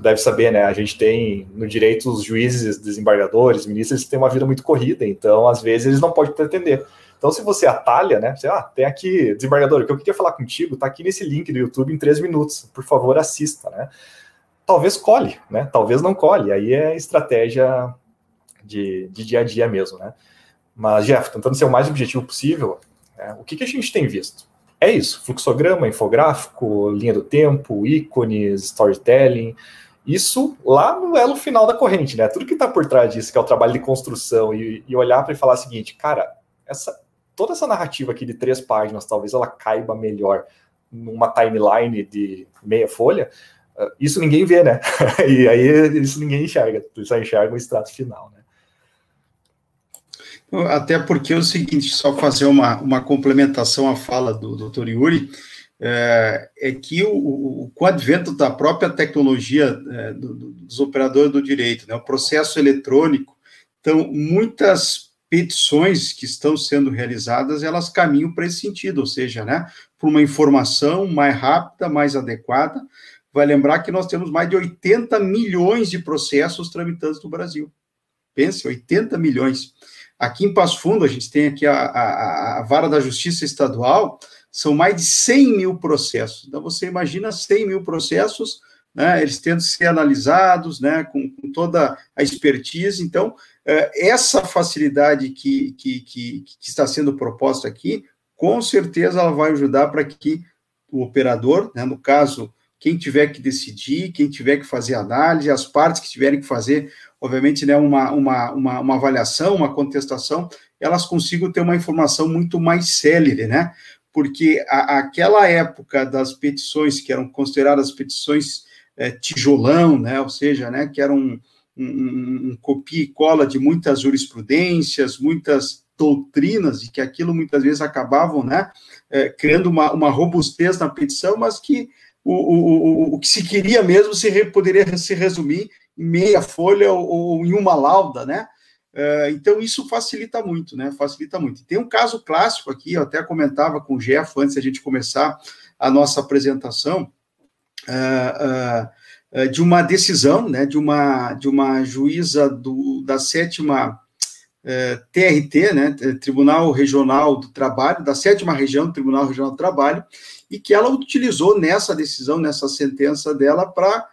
deve saber, né? A gente tem no direito os juízes, desembargadores, ministros, eles têm uma vida muito corrida, então às vezes eles não podem pretender. Então, se você atalha, né? Você, ah, tem aqui, desembargador, o que eu queria falar contigo, tá aqui nesse link do YouTube em três minutos. Por favor, assista, né? Talvez colhe, né? Talvez não colhe. Aí é estratégia de, de dia a dia mesmo, né? Mas, Jeff, tentando ser o mais objetivo possível, né, o que, que a gente tem visto? É isso: fluxograma, infográfico, linha do tempo, ícones, storytelling isso lá no elo final da corrente, né? Tudo que está por trás disso, que é o trabalho de construção, e, e olhar para e falar o seguinte, cara, essa, toda essa narrativa aqui de três páginas, talvez ela caiba melhor numa timeline de meia folha, uh, isso ninguém vê, né? e aí isso ninguém enxerga, só enxerga o extrato final, né? Até porque é o seguinte, só fazer uma, uma complementação à fala do Dr. Yuri, é, é que o, o, com o advento da própria tecnologia é, do, dos operadores do direito, né, o processo eletrônico, então, muitas petições que estão sendo realizadas, elas caminham para esse sentido, ou seja, né, por uma informação mais rápida, mais adequada. Vai lembrar que nós temos mais de 80 milhões de processos tramitantes no Brasil. Pense, 80 milhões. Aqui em Passo Fundo, a gente tem aqui a, a, a vara da Justiça Estadual, são mais de 100 mil processos. Então, você imagina 100 mil processos, né, eles tendo que ser analisados, né, com, com toda a expertise. Então, é, essa facilidade que, que, que, que está sendo proposta aqui, com certeza ela vai ajudar para que o operador, né, no caso, quem tiver que decidir, quem tiver que fazer análise, as partes que tiverem que fazer, obviamente, né, uma, uma, uma, uma avaliação, uma contestação, elas consigam ter uma informação muito mais célere, né? Porque a, aquela época das petições, que eram consideradas petições é, tijolão, né, ou seja, né, que eram um, um, um copia e cola de muitas jurisprudências, muitas doutrinas, e que aquilo muitas vezes acabavam né, é, criando uma, uma robustez na petição, mas que o, o, o, o que se queria mesmo se re, poderia se resumir meia folha ou, ou em uma lauda, né? Uh, então, isso facilita muito, né? Facilita muito. Tem um caso clássico aqui, eu até comentava com o Jeff antes de a gente começar a nossa apresentação, uh, uh, de uma decisão, né? De uma, de uma juíza do, da sétima TRT, né? Tribunal Regional do Trabalho, da sétima região do Tribunal Regional do Trabalho, e que ela utilizou nessa decisão, nessa sentença dela, para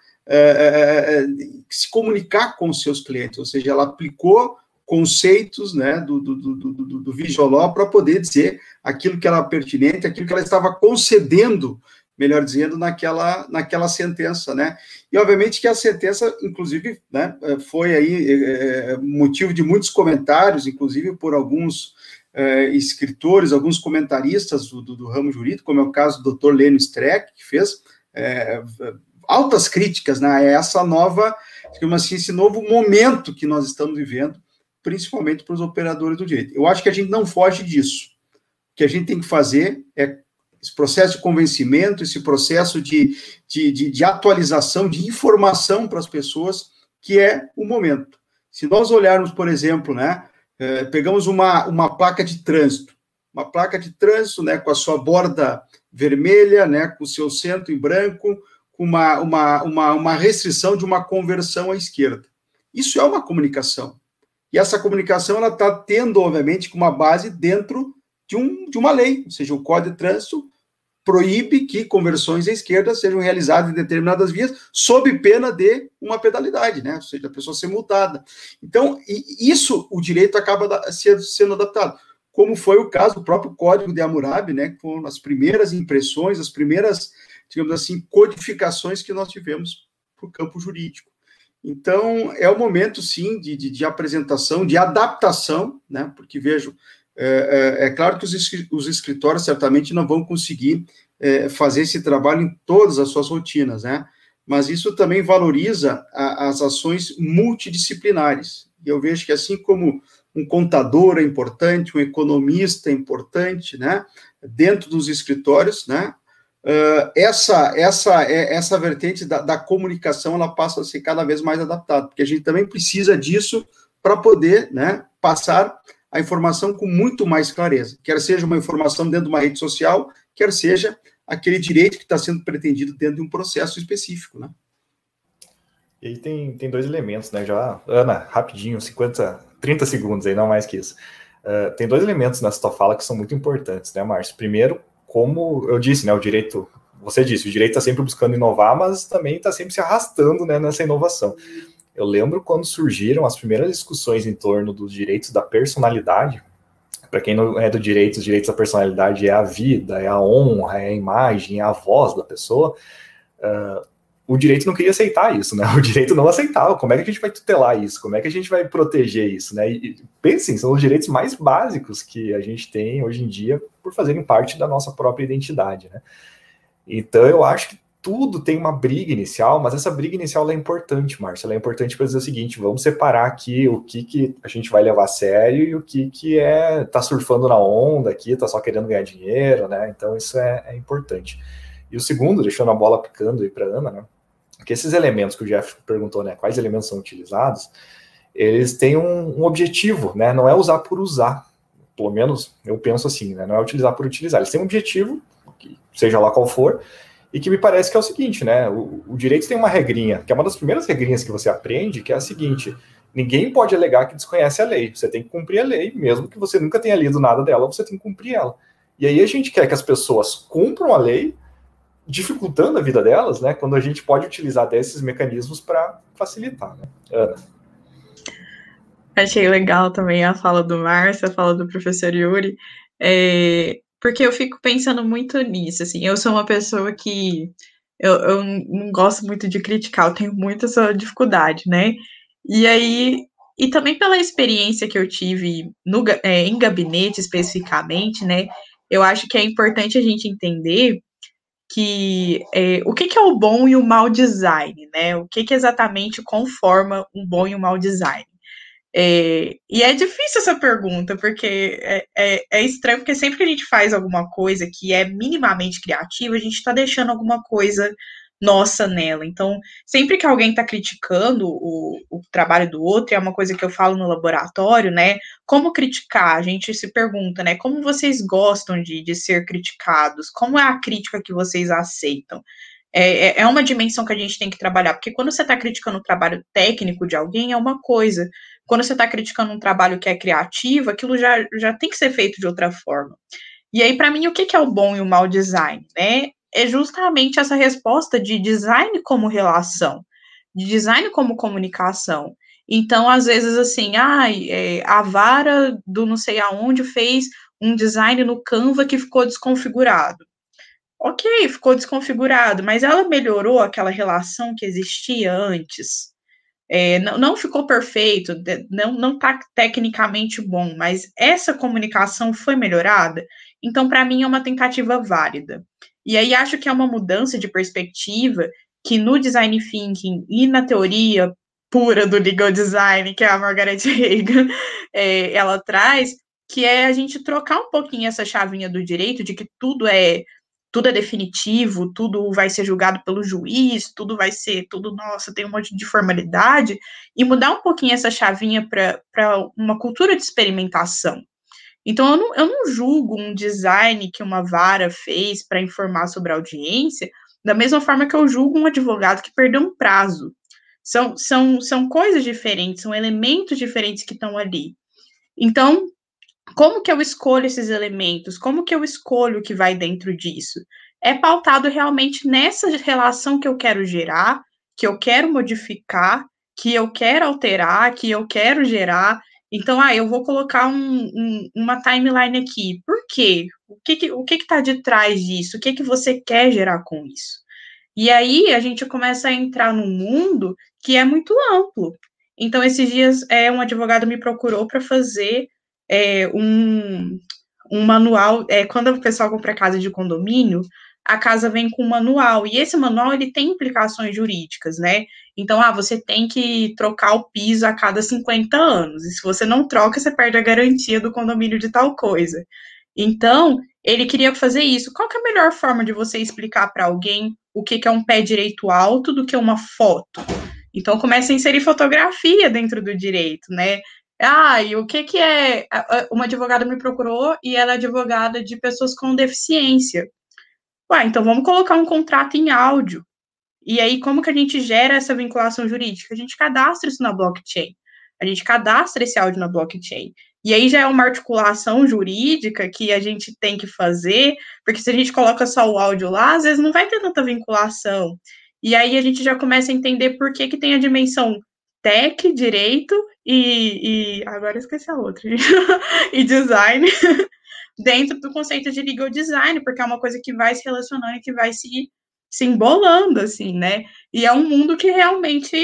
se comunicar com seus clientes, ou seja, ela aplicou conceitos né, do, do, do, do, do Vigiló para poder dizer aquilo que era pertinente, aquilo que ela estava concedendo, melhor dizendo, naquela, naquela sentença, né? E obviamente que a sentença, inclusive, né, foi aí é, motivo de muitos comentários, inclusive por alguns é, escritores, alguns comentaristas do, do, ramo jurídico, como é o caso do Dr. Lênin Streck, que fez é, altas críticas né, a essa nova, digamos assim, esse novo momento que nós estamos vivendo principalmente para os operadores do direito. Eu acho que a gente não foge disso. O que a gente tem que fazer é esse processo de convencimento, esse processo de, de, de, de atualização, de informação para as pessoas, que é o momento. Se nós olharmos, por exemplo, né, é, pegamos uma, uma placa de trânsito, uma placa de trânsito né, com a sua borda vermelha, né, com o seu centro em branco, com uma, uma, uma, uma restrição de uma conversão à esquerda. Isso é uma comunicação. E essa comunicação ela está tendo, obviamente, uma base dentro de, um, de uma lei, ou seja, o Código de Trânsito proíbe que conversões à esquerda sejam realizadas em determinadas vias, sob pena de uma penalidade, né? Ou seja, a pessoa ser multada. Então, isso o direito acaba sendo adaptado, como foi o caso do próprio Código de Hammurabi, né? Foram as primeiras impressões, as primeiras, digamos assim, codificações que nós tivemos para o campo jurídico. Então, é o momento, sim, de, de, de apresentação, de adaptação, né? Porque, vejo, é, é, é, claro que os, os escritórios certamente não vão conseguir é, fazer esse trabalho em todas as suas rotinas, né? Mas isso também valoriza a, as ações multidisciplinares. E eu vejo que, assim como um contador é importante, um economista é importante, né? Dentro dos escritórios, né? Uh, essa essa é, essa vertente da, da, comunicação ela passa a ser cada vez mais adaptada, porque a gente também precisa disso para poder né, passar a informação com muito mais clareza, quer seja uma informação dentro de uma rede social, quer seja aquele direito que está sendo pretendido dentro de um processo específico, né? E aí tem, tem dois elementos, né? Já, Ana, rapidinho, 50, 30 segundos aí, não mais que isso. Uh, tem dois elementos nessa tua fala que são muito importantes, né, Márcio? Primeiro, como eu disse, né, o direito, você disse, o direito está sempre buscando inovar, mas também está sempre se arrastando né, nessa inovação. Eu lembro quando surgiram as primeiras discussões em torno dos direitos da personalidade. Para quem não é do direito, os direitos da personalidade é a vida, é a honra, é a imagem, é a voz da pessoa. Uh, o direito não queria aceitar isso, né? O direito não aceitava. Como é que a gente vai tutelar isso? Como é que a gente vai proteger isso, né? E pensem, são os direitos mais básicos que a gente tem hoje em dia por fazerem parte da nossa própria identidade, né? Então eu acho que tudo tem uma briga inicial, mas essa briga inicial é importante, Márcio. Ela é importante para dizer o seguinte: vamos separar aqui o que, que a gente vai levar a sério e o que, que é tá surfando na onda aqui, tá só querendo ganhar dinheiro, né? Então isso é, é importante. E o segundo, deixando a bola picando aí para Ana, né? Que esses elementos que o Jeff perguntou, né, quais elementos são utilizados, eles têm um, um, objetivo, né, não é usar por usar, pelo menos eu penso assim, né, não é utilizar por utilizar, eles têm um objetivo, seja lá qual for, e que me parece que é o seguinte, né, o, o direito tem uma regrinha, que é uma das primeiras regrinhas que você aprende, que é a seguinte, ninguém pode alegar que desconhece a lei, você tem que cumprir a lei, mesmo que você nunca tenha lido nada dela, você tem que cumprir ela. E aí a gente quer que as pessoas cumpram a lei, dificultando a vida delas, né? Quando a gente pode utilizar desses mecanismos para facilitar, né? Ana. Achei legal também a fala do Márcio, a fala do professor Yuri, é, porque eu fico pensando muito nisso, assim, eu sou uma pessoa que eu, eu não gosto muito de criticar, eu tenho muita essa dificuldade, né? E aí, e também pela experiência que eu tive no, é, em gabinete especificamente, né? Eu acho que é importante a gente entender que é, o que, que, é o bom e o mau design, né? O que, que exatamente conforma um bom e um mau design? É, e é difícil essa pergunta, porque é, é, é, estranho, porque sempre que a gente faz alguma coisa que é minimamente criativa, a gente está deixando alguma coisa nossa nela. Então, sempre que alguém está criticando o, o, trabalho do outro, é uma coisa que eu falo no laboratório, né? Como criticar? A gente se pergunta, né? Como vocês gostam de, de ser criticados? Como é a crítica que vocês aceitam? É, é, é uma dimensão que a gente tem que trabalhar, porque quando você está criticando o trabalho técnico de alguém, é uma coisa. Quando você está criticando um trabalho que é criativo, aquilo já, já tem que ser feito de outra forma. E aí, para mim, o que, que é o bom e o mau design? Né? É justamente essa resposta de design como relação, de design como comunicação. Então, às vezes, assim, ah, é, a vara do não sei aonde fez um design no Canva que ficou desconfigurado. Ok, ficou desconfigurado, mas ela melhorou aquela relação que existia antes. É, não, não, ficou perfeito, não, não está tecnicamente bom, mas essa comunicação foi melhorada. Então, para mim, é uma tentativa válida. E aí acho que é uma mudança de perspectiva que no design thinking e na teoria pura do legal design, que é a Margaret Hagan, é, ela traz, que é a gente trocar um pouquinho essa chavinha do direito de que tudo é tudo é definitivo, tudo vai ser julgado pelo juiz, tudo vai ser, tudo, nossa, tem um monte de formalidade, e mudar um pouquinho essa chavinha para uma cultura de experimentação. Então, eu não, eu não julgo um design que uma vara fez para informar sobre a audiência, da mesma forma que eu julgo um advogado que perdeu um prazo. São, são, são coisas diferentes, são elementos diferentes que estão ali. Então, como que eu escolho esses elementos? Como que eu escolho o que vai dentro disso? É pautado realmente nessa relação que eu quero gerar, que eu quero modificar, que eu quero alterar, que eu quero gerar. Então, ah, eu vou colocar um, um, uma timeline aqui. Por quê? O que que, o que está de trás disso? O que que você quer gerar com isso? E aí a gente começa a entrar num mundo que é muito amplo. Então, esses dias, é, um advogado me procurou para fazer é, um, um manual. É, quando o pessoal compra casa de condomínio, a casa vem com um manual, e esse manual ele tem implicações jurídicas, né? Então, ah, você tem que trocar o piso a cada 50 anos, e se você não troca, você perde a garantia do condomínio de tal coisa. Então, ele queria fazer isso. Qual é a melhor forma de você explicar para alguém o que, que é um pé direito alto do que uma foto? Então, começa a inserir fotografia dentro do direito, né? Ah, e o que que é? Uma advogada me procurou e ela é advogada de pessoas com deficiência. Ué, então vamos colocar um contrato em áudio. E aí, como que a gente gera essa vinculação jurídica? A gente cadastra isso na blockchain. A gente cadastra esse áudio na blockchain. E aí já é uma articulação jurídica que a gente tem que fazer, porque se a gente coloca só o áudio lá, às vezes não vai ter tanta vinculação. E aí a gente já começa a entender por que, que tem a dimensão tech, direito e, e agora esqueci a outra, e design dentro do conceito de legal design, porque é uma coisa que vai se relacionando e que vai se, se embolando, assim, né? E é um mundo que realmente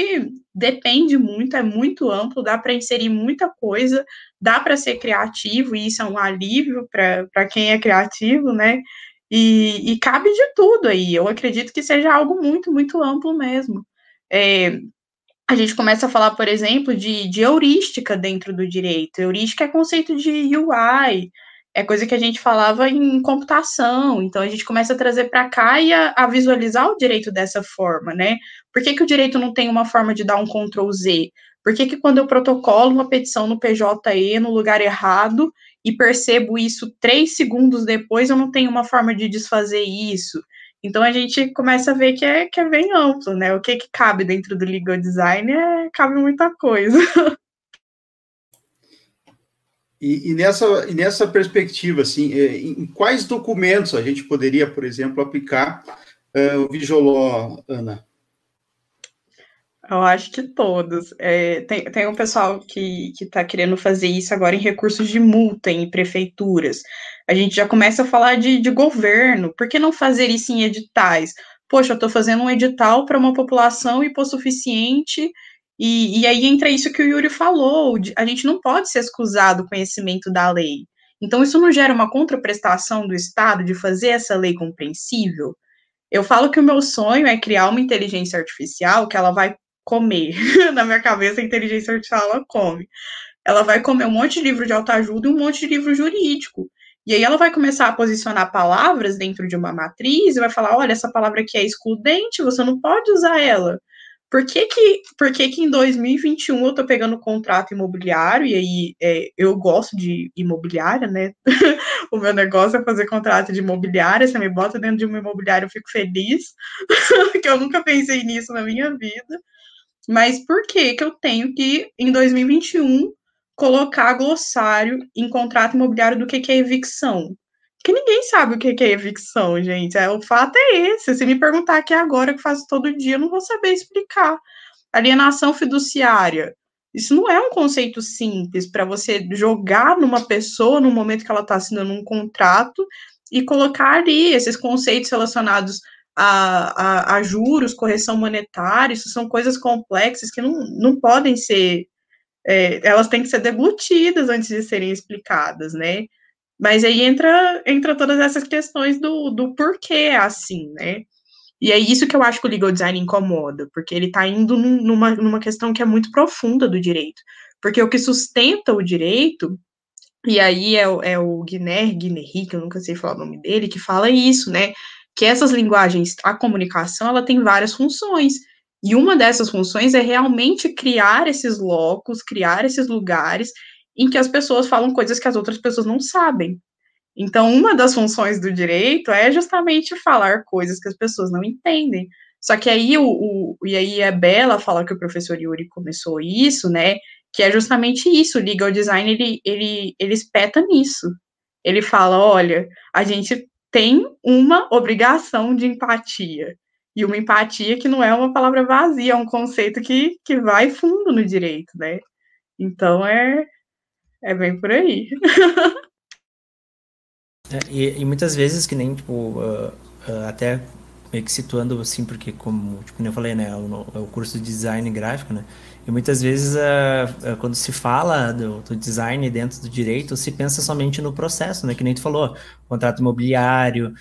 depende muito, é muito amplo, dá para inserir muita coisa, dá para ser criativo, e isso é um alívio para quem é criativo, né? E, e, cabe de tudo aí. Eu acredito que seja algo muito, muito amplo mesmo. É, a gente começa a falar, por exemplo, de, de heurística dentro do direito. Heurística é conceito de UI, é coisa que a gente falava em computação, então a gente começa a trazer para cá e a, a, visualizar o direito dessa forma, né? Por que, que o direito não tem uma forma de dar um Ctrl Z? Por que, que quando eu protocolo uma petição no PJE no lugar errado e percebo isso três segundos depois, eu não tenho uma forma de desfazer isso? Então a gente começa a ver que é, que é bem amplo, né? O que, que cabe dentro do legal design é, cabe muita coisa. E, e, nessa, e nessa perspectiva, assim, é, em quais documentos a gente poderia, por exemplo, aplicar uh, o Visualó, Ana? Eu acho que todos. É, tem, tem um pessoal que está querendo fazer isso agora em recursos de multa em prefeituras. A gente já começa a falar de, de governo. Por que não fazer isso em editais? Poxa, eu estou fazendo um edital para uma população hipossuficiente e, e aí entra isso que o Yuri falou: a gente não pode se excusar do conhecimento da lei. Então, isso não gera uma contraprestação do Estado de fazer essa lei compreensível? Eu falo que o meu sonho é criar uma inteligência artificial que ela vai comer. Na minha cabeça, a inteligência artificial ela come. Ela vai comer um monte de livro de autoajuda e um monte de livro jurídico. E aí ela vai começar a posicionar palavras dentro de uma matriz e vai falar: olha, essa palavra aqui é excludente, você não pode usar ela. Por que que, por que, que em 2021 eu tô pegando contrato imobiliário, e aí é, eu gosto de imobiliária, né? o meu negócio é fazer contrato de imobiliária, você me bota dentro de uma imobiliária, eu fico feliz, que eu nunca pensei nisso na minha vida. Mas por que que eu tenho que, em 2021, colocar glossário em contrato imobiliário do que, que é evicção? Porque ninguém sabe o que é evicção, gente. É, o fato é esse. Se me perguntar aqui agora, que faço todo dia, eu não vou saber explicar. Alienação fiduciária. Isso não é um conceito simples para você jogar numa pessoa no momento que ela está assinando um contrato e colocar ali esses conceitos relacionados a, a, a, juros, correção monetária, isso são coisas complexas que não, não podem ser, é, elas têm que ser deglutidas antes de serem explicadas, né? Mas aí entra, entra todas essas questões do, do porquê assim, né? E é isso que eu acho que o legal design incomoda, porque ele está indo numa, numa questão que é muito profunda do direito. Porque o que sustenta o direito, e aí é, é o Guiné, Guinéry, que eu nunca sei falar o nome dele, que fala isso, né? Que essas linguagens, a comunicação, ela tem várias funções. E uma dessas funções é realmente criar esses locos, criar esses lugares em que as pessoas falam coisas que as outras pessoas não sabem. Então, uma das funções do direito é justamente falar coisas que as pessoas não entendem. Só que aí o, o e aí é bela falar que o professor Yuri começou isso, né? Que é justamente isso. O legal design ele, ele, ele espeta nisso. Ele fala: olha, a gente tem uma obrigação de empatia. E uma empatia que não é uma palavra vazia, é um conceito que, que vai fundo no direito, né? Então é, é bem por aí. é, e, e, muitas vezes, que nem, tipo, uh, uh, até meio que situando assim, porque como, tipo, eu falei, né, é o, é o curso de design gráfico, né, e muitas vezes uh, quando se fala do, do, design dentro do direito, se pensa somente no processo, né, que nem tu falou, contrato imobiliário,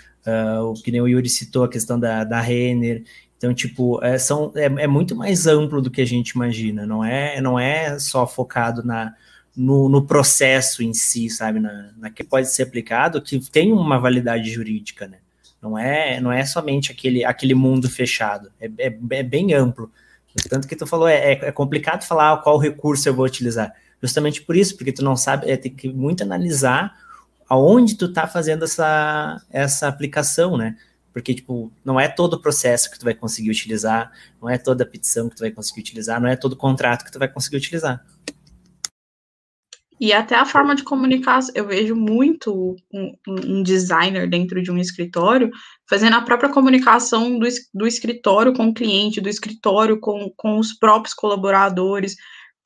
o que nem o Yuri citou, a questão da, da Renner, então, tipo, é, são, é, é muito mais amplo do que a gente imagina, não é, não é só focado na, no, no, processo em si, sabe, na, na, que pode ser aplicado, que tem uma validade jurídica, né? Não é, não é somente aquele, aquele mundo fechado, é, é, é bem amplo. Tanto que tu falou, é, é, complicado falar qual recurso eu vou utilizar. Justamente por isso, porque tu não sabe, é, tem que muito analisar aonde tu tá fazendo essa, essa aplicação, né? Porque, tipo, não é todo o processo que tu vai conseguir utilizar, não é toda a petição que tu vai conseguir utilizar, não é todo o contrato que tu vai conseguir utilizar. E até a forma de comunicar, eu vejo muito um, um, designer dentro de um escritório fazendo a própria comunicação do, do escritório com o cliente, do escritório com, com os próprios colaboradores,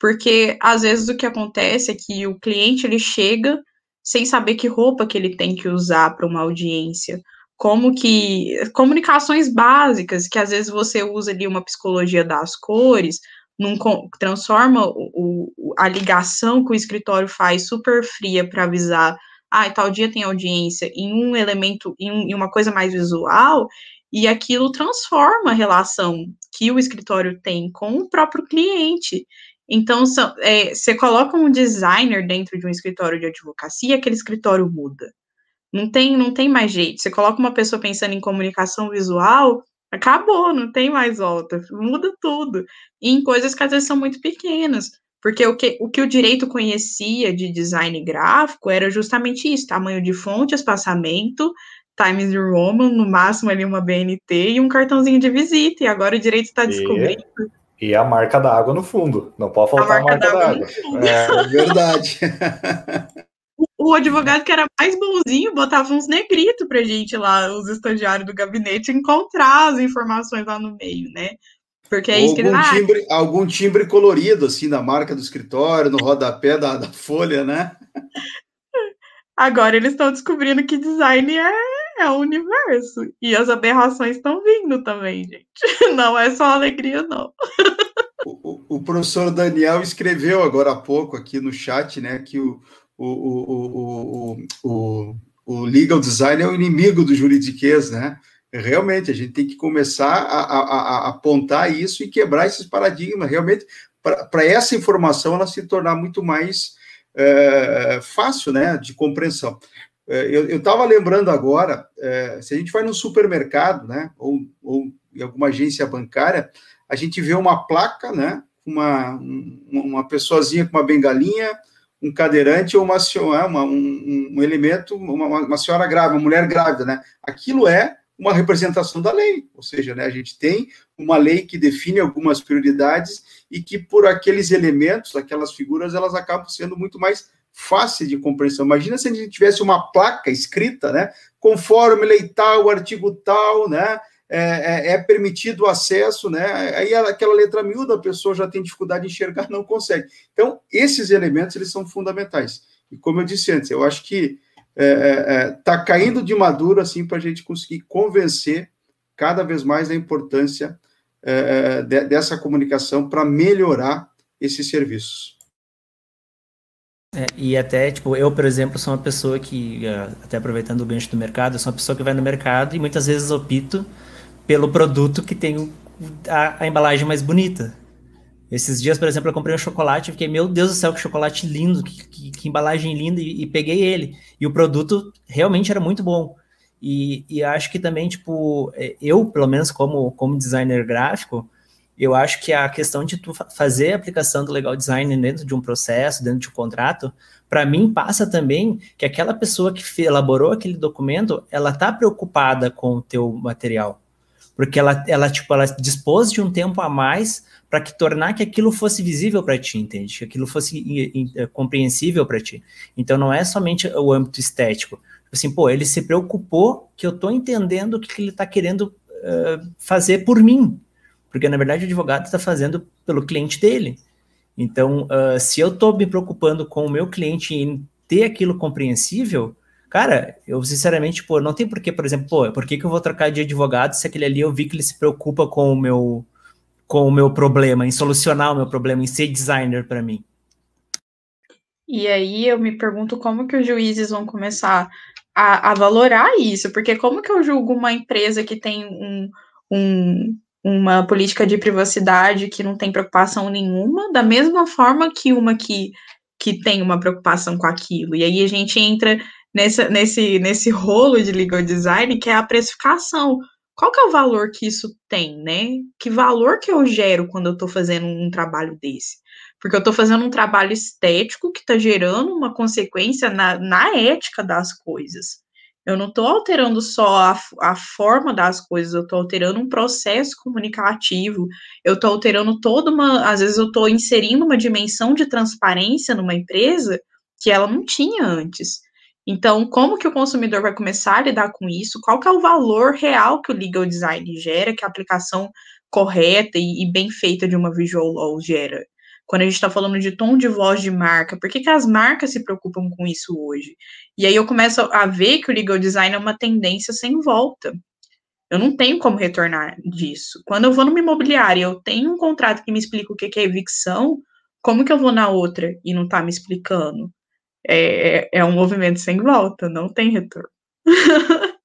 porque às vezes o que acontece é que o cliente ele chega sem saber que roupa que ele tem que usar para uma audiência, como que comunicações básicas que às vezes você usa ali uma psicologia das cores, num, transforma o, o, a ligação que o escritório faz super fria para avisar, ah, tal dia tem audiência, em um elemento, em, um, em uma coisa mais visual, e aquilo transforma a relação que o escritório tem com o próprio cliente. Então, é, você coloca um designer dentro de um escritório de advocacia, aquele escritório muda. Não tem, não tem mais jeito. Você coloca uma pessoa pensando em comunicação visual, acabou, não tem mais volta, muda tudo. E em coisas que às vezes são muito pequenas. Porque o que, o que o direito conhecia de design gráfico era justamente isso: tamanho de fonte, espaçamento, Times New Roman, no máximo ali uma BNT e um cartãozinho de visita. E agora o direito está descobrindo. E a marca da água no fundo. Não pode faltar a marca, a marca da água. É, é verdade. o advogado que era mais bonzinho botava uns negritos pra gente lá, os estagiários do gabinete, encontrar as informações lá no meio, né? Porque é isso que ele ah, timbre, Algum timbre colorido, assim, da marca do escritório, no rodapé da, da folha, né? Agora eles estão descobrindo que design é, é o universo. E as aberrações estão vindo também, gente. Não é só alegria, não. O, o, o professor Daniel escreveu agora há pouco aqui no chat, né, que o, o, o, o, o, legal design é o inimigo do juridiquês, né? Realmente, a gente tem que começar a, a, a apontar isso e quebrar esses paradigmas, realmente, para essa informação ela se tornar muito mais é, fácil, né, de compreensão. é, eu estava lembrando agora, é, se a gente vai no supermercado, né, ou, ou em alguma agência bancária, a gente vê uma placa, né, uma, uma pessoazinha com uma bengalinha, um cadeirante ou uma, uma um, um elemento, uma, uma senhora grávida, uma mulher grávida, né? Aquilo é uma representação da lei, ou seja, né, a gente tem uma lei que define algumas prioridades e que por aqueles elementos, aquelas figuras, elas acabam sendo muito mais fáceis de compreensão. Imagina se a gente tivesse uma placa escrita, né, conforme lei tal, artigo tal, né, é, é, é, permitido o acesso, né? Aí aquela letra miúda a pessoa já tem dificuldade de enxergar, não consegue. Então, esses elementos eles são fundamentais. E como eu disse antes, eu acho que está é, é, é, caindo de maduro assim para a gente conseguir convencer cada vez mais da importância é, de, dessa comunicação para melhorar esses serviços. É, e até, tipo, eu, por exemplo, sou uma pessoa que, até aproveitando o gancho do mercado, sou uma pessoa que vai no mercado e muitas vezes opto pelo produto que tem a, a embalagem mais bonita. Esses dias, por exemplo, eu comprei um chocolate e fiquei, meu Deus do céu, que chocolate lindo, que, que, que embalagem linda, e, e, peguei ele. E o produto realmente era muito bom. E, e, acho que também, tipo, é, eu, pelo menos como, como designer gráfico, eu acho que a questão de tu fazer a aplicação do legal design dentro de um processo, dentro de um contrato, para mim passa também que aquela pessoa que elaborou aquele documento, ela tá preocupada com o teu material porque ela, ela, tipo, ela dispôs de um tempo a mais para que tornar que aquilo fosse visível para ti, entende? Que aquilo fosse é, compreensível para ti. Então não é somente o âmbito estético. Assim, pô, ele se preocupou que eu estou entendendo o que, que ele está querendo uh, fazer por mim, porque na verdade o advogado está fazendo pelo cliente dele. Então, uh, se eu estou me preocupando com o meu cliente em ter aquilo compreensível, Cara, eu sinceramente, pô, não tem porquê, por exemplo, pô, por que, que eu vou trocar de advogado se aquele ali eu vi que ele se preocupa com o meu com o meu problema, em solucionar o meu problema, em ser designer para mim. E aí eu me pergunto como que os juízes vão começar a, a, valorar isso, porque como que eu julgo uma empresa que tem um, um, uma política de privacidade que não tem preocupação nenhuma, da mesma forma que uma que, que tem uma preocupação com aquilo. E aí a gente entra nesse, nesse, nesse rolo de legal design, que é a precificação. Qual que é o valor que isso tem, né? Que valor que eu gero quando eu estou fazendo um trabalho desse? Porque eu estou fazendo um trabalho estético que está gerando uma consequência na, na ética das coisas. Eu não estou alterando só a, a, forma das coisas, eu estou alterando um processo comunicativo, eu estou alterando toda uma. Às vezes, eu estou inserindo uma dimensão de transparência numa empresa que ela não tinha antes. Então, como que o consumidor vai começar a lidar com isso? Qual que é o valor real que o legal design gera, que a aplicação correta e, e bem feita de uma visual law gera? Quando a gente está falando de tom de voz de marca, por que, que as marcas se preocupam com isso hoje? E aí eu começo a ver que o legal design é uma tendência sem volta. Eu não tenho como retornar disso. Quando eu vou numa imobiliária, eu tenho um contrato que me explica o que é evicção, como que eu vou na outra e não está me explicando? É, é um movimento sem volta, não tem retorno.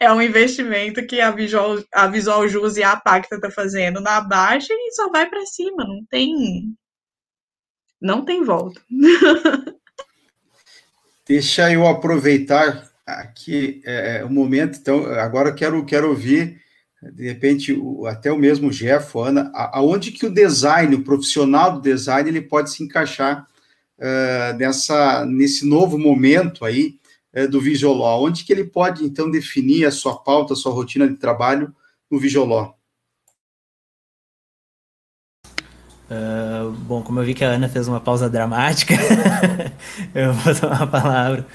é um investimento que a Visual, a Visual Jus e a Pacta tá fazendo na baixa e só vai para cima, não tem não tem volta. Deixa eu aproveitar aqui é, o momento, então agora quero quero ouvir de repente o, até o mesmo Jeff, Ana, aonde que o design, o profissional do design, ele pode se encaixar uh, nessa, nesse novo momento aí uh, do Visual Onde que ele pode, então, definir a sua pauta, a sua rotina de trabalho no Visual Uh, bom, como eu vi que a Ana fez uma pausa dramática, eu vou tomar a palavra.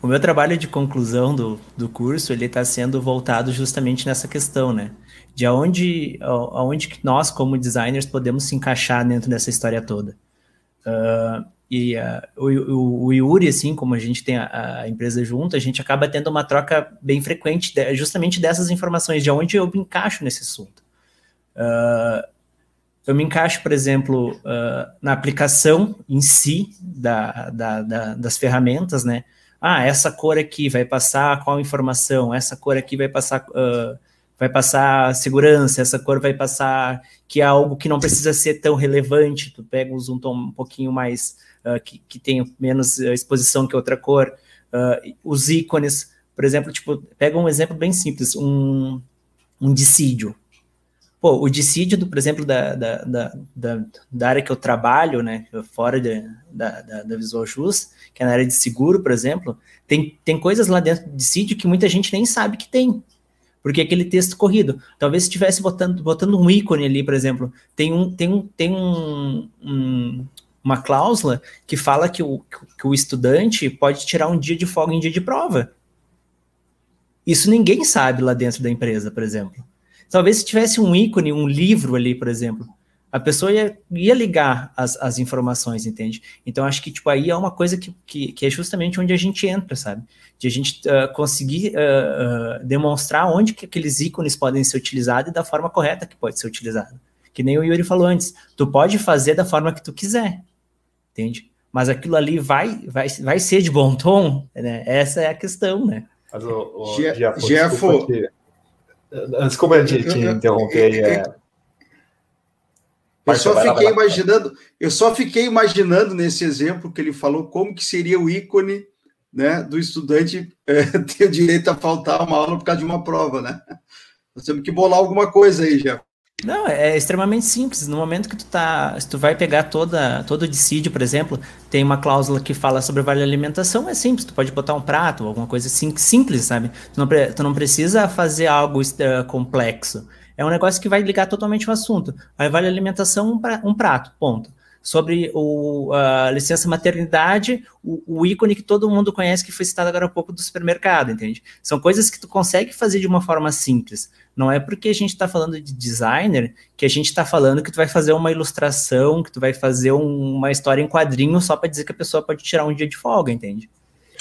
O meu trabalho de conclusão do, do curso, ele está sendo voltado justamente nessa questão, né? De aonde, aonde nós, como designers, podemos se encaixar dentro dessa história toda. Uh, e uh, o, o, Yuri, assim, como a gente tem a, a, empresa junto, a gente acaba tendo uma troca bem frequente de, justamente dessas informações, de onde eu me encaixo nesse assunto. Uh, eu me encaixo, por exemplo, uh, na aplicação em si da, da, da, das ferramentas, né? Ah, essa cor aqui vai passar qual informação? Essa cor aqui vai passar vai passar segurança, essa cor vai passar que é algo que não precisa ser tão relevante, tu pega um tom um pouquinho mais, uh, que, que tem menos exposição que outra cor, uh, os ícones, por exemplo, tipo, pega um exemplo bem simples, um, um dissídio. Pô, o dissídio, por exemplo, da, da, da, da, área que eu trabalho, né, fora de, da, da, da Visual Jus, que é na área de seguro, por exemplo, tem, tem coisas lá dentro do dissídio que muita gente nem sabe que tem. Porque é aquele texto corrido. Talvez se estivesse botando, botando um ícone ali, por exemplo, tem, um, tem, um, tem um, um uma cláusula que fala que o, que o estudante pode tirar um dia de folga em dia de prova. Isso ninguém sabe lá dentro da empresa, por exemplo. Talvez se tivesse um ícone, um livro ali, por exemplo, a pessoa ia, ia ligar as, as informações, entende? Então, acho que, tipo, aí é uma coisa que, que, que é justamente onde a gente entra, sabe? De a gente uh, conseguir uh, uh, demonstrar onde que aqueles ícones podem ser utilizados e da forma correta que pode ser utilizado. Que nem o Yuri falou antes, tu pode fazer da forma que tu quiser, entende? Mas aquilo ali vai, vai, vai ser de bom tom, né? Essa é a questão, né? Mas o, o Jefo, Desculpa te, te interromper aí. É... Eu só fiquei imaginando, eu só fiquei imaginando nesse exemplo que ele falou como que seria o ícone né, do estudante é, ter o direito a faltar uma aula por causa de uma prova, né? Nós temos que bolar alguma coisa aí, já. Não, é extremamente simples. No momento que tu tá, se tu vai pegar toda todo o dissídio, por exemplo, tem uma cláusula que fala sobre vale alimentação, é simples, tu pode botar um prato, alguma coisa assim, simples, sabe? Tu não, tu não precisa fazer algo uh, complexo. É um negócio que vai ligar totalmente o assunto. Aí vale alimentação, um prato, ponto sobre o, a licença maternidade, o, o, ícone que todo mundo conhece que foi citado agora há pouco do supermercado, entende? São coisas que tu consegue fazer de uma forma simples. Não é porque a gente está falando de designer que a gente está falando que tu vai fazer uma ilustração, que tu vai fazer um, uma história em quadrinho só para dizer que a pessoa pode tirar um dia de folga, entende?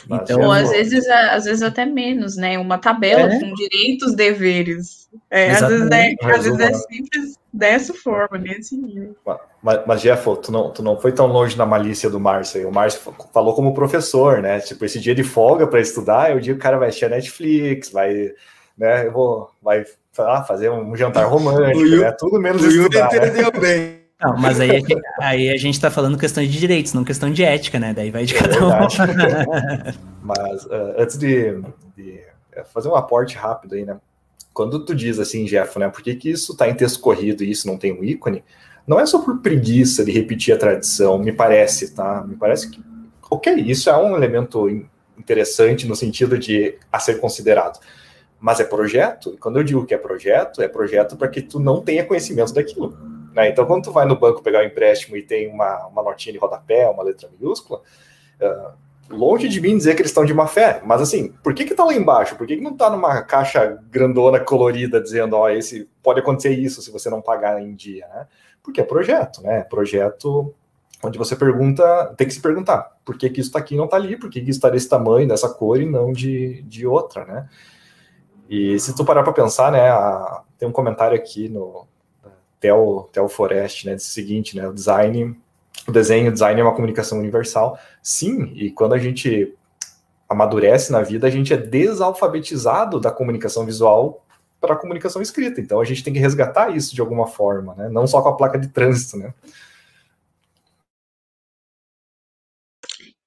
Então, Ou às vezes, é, às vezes até menos, né? Uma tabela é? com direitos, deveres. É, às vezes é, às vezes é simples dessa forma, nesse nível. Mas, mas Jeff, tu não, tu não foi tão longe na malícia do Márcio. O Márcio falou como professor, né? Tipo, esse dia de folga para estudar é o dia que o cara vai assistir a Netflix, vai, né? Eu vou, vai lá, fazer um jantar romântico, né? Tudo menos o estudar. O né? entendeu né? bem. Não, mas aí, é aí a gente está falando questão de direitos, não questão de ética, né? Daí vai de é cada um. mas uh, antes de, de, é, fazer um aporte rápido aí, né? Quando tu diz assim, Jeff, né? Por que, que isso está em texto corrido e isso não tem um ícone? Não é só por preguiça de repetir a tradição, me parece, tá? Me parece que, ok, isso é um elemento interessante no sentido de a ser considerado mas é projeto. E quando eu digo que é projeto, é projeto para que tu não tenha conhecimento daquilo. Né? Então, quando tu vai no banco pegar um empréstimo e tem uma, uma notinha de rodapé, uma letra minúscula, uh, longe de mim dizer que eles estão de má fé, mas assim, por que que tá lá embaixo? Por que, que não tá numa caixa grandona, colorida, dizendo, ó, esse pode acontecer isso se você não pagar em dia, né? Porque é projeto, né? Projeto onde você pergunta, tem que se perguntar, por que que isso está aqui e não está ali? Por que que isso está desse tamanho, dessa cor e não de, de outra, né? E se tu parar para pensar, né, a, tem um comentário aqui no Tel, Tel Forest, né, diz o seguinte, né, o design, o desenho, o design é uma comunicação universal. Sim, e quando a gente amadurece na vida, a gente é desalfabetizado da comunicação visual para a comunicação escrita. Então a gente tem que resgatar isso de alguma forma, né? Não só com a placa de trânsito, né?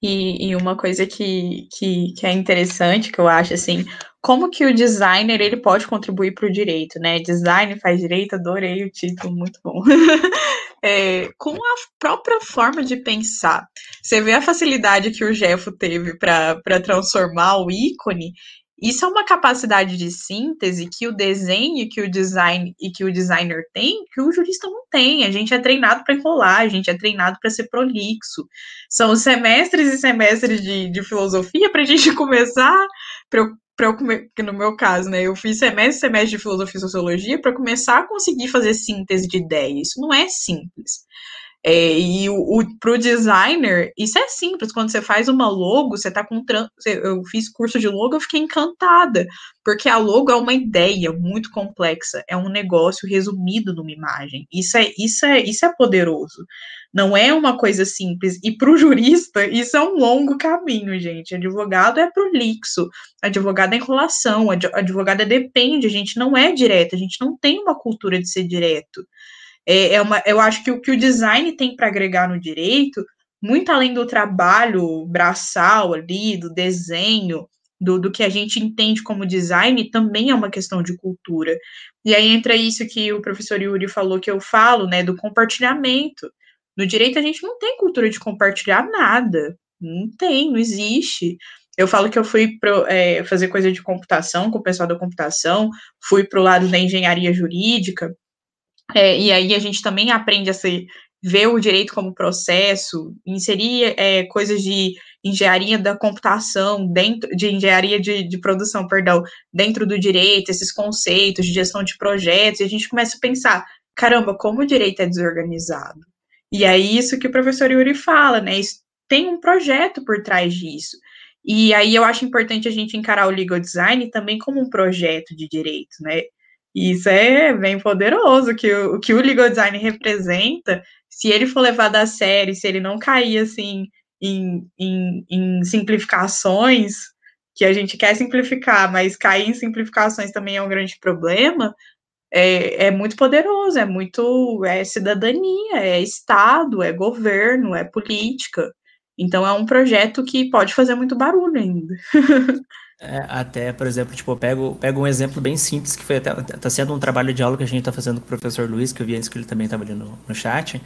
E, e, uma coisa que, que, que, é interessante, que eu acho, assim, como que o designer, ele pode contribuir para o direito, né? Design faz direito, adorei o título, muito bom. é, com a própria forma de pensar. Você vê a facilidade que o Jeffo teve para transformar o ícone isso é uma capacidade de síntese que o desenho que o design e que o designer tem, que o jurista não tem. A gente é treinado para enrolar, a gente é treinado para ser prolixo. São semestres e semestres de, de filosofia para a gente começar, para eu, que no meu caso, né, eu fiz semestre semestre de filosofia e sociologia para começar a conseguir fazer síntese de ideias. Isso não é simples. É, e o, o, pro designer, isso é simples. Quando você faz uma logo, você tá com. Eu fiz curso de logo, eu fiquei encantada. Porque a logo é uma ideia muito complexa, é um negócio resumido numa imagem. Isso é, isso é, isso é poderoso. Não é uma coisa simples. E para o jurista, isso é um longo caminho, gente. Advogado é prolixo, advogado é enrolação, advogado é depende, a gente não é direto, a gente não tem uma cultura de ser direto. É, é uma, eu acho que o que o design tem para agregar no direito, muito além do trabalho braçal ali, do desenho, do, do que a gente entende como design, também é uma questão de cultura. E aí entra isso que o professor Yuri falou, que eu falo, né, do compartilhamento. No direito, a gente não tem cultura de compartilhar nada. Não tem, não existe. Eu falo que eu fui pro, é, fazer coisa de computação com o pessoal da computação, fui para o lado da engenharia jurídica, é, e aí a gente também aprende a ser, ver o direito como processo, inserir é, coisas de engenharia da computação, dentro de engenharia de, de produção, perdão, dentro do direito, esses conceitos de gestão de projetos, e a gente começa a pensar, caramba, como o direito é desorganizado. E é isso que o professor Yuri fala, né? tem um projeto por trás disso. E aí eu acho importante a gente encarar o legal design também como um projeto de direito, né? E isso é bem poderoso, que o, que o legal design representa, se ele for levado a sério, se ele não cair assim em, em, em simplificações, que a gente quer simplificar, mas cair em simplificações também é um grande problema, é, é, muito poderoso, é muito é cidadania, é Estado, é governo, é política. Então é um projeto que pode fazer muito barulho ainda. É, até, por exemplo, tipo, eu pego, pego um exemplo bem simples, que foi até, tá sendo um trabalho de aula que a gente está fazendo com o professor Luiz, que eu vi antes que ele também estava ali no, no chat,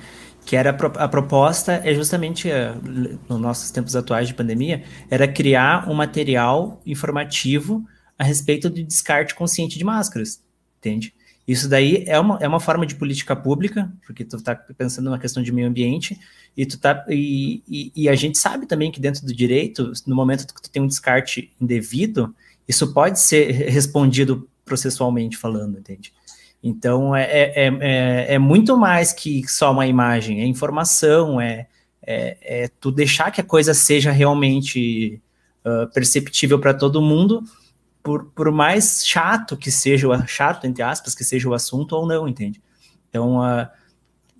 que era a, a proposta é justamente, uh, nos nossos tempos atuais de pandemia, era criar um material informativo a respeito do descarte consciente de máscaras, entende? Isso daí é uma, é uma forma de política pública, porque tu está pensando numa questão de meio ambiente, e, tu tá, e, e, e, a gente sabe também que dentro do direito, no momento que tu tem um descarte indevido, isso pode ser respondido processualmente falando, entende? Então, é, é, é, é muito mais que só uma imagem, é informação, é, é, é tu deixar que a coisa seja realmente uh, perceptível para todo mundo, por, por mais chato que seja o chato, entre aspas, que seja o assunto ou não, entende? Então, uh,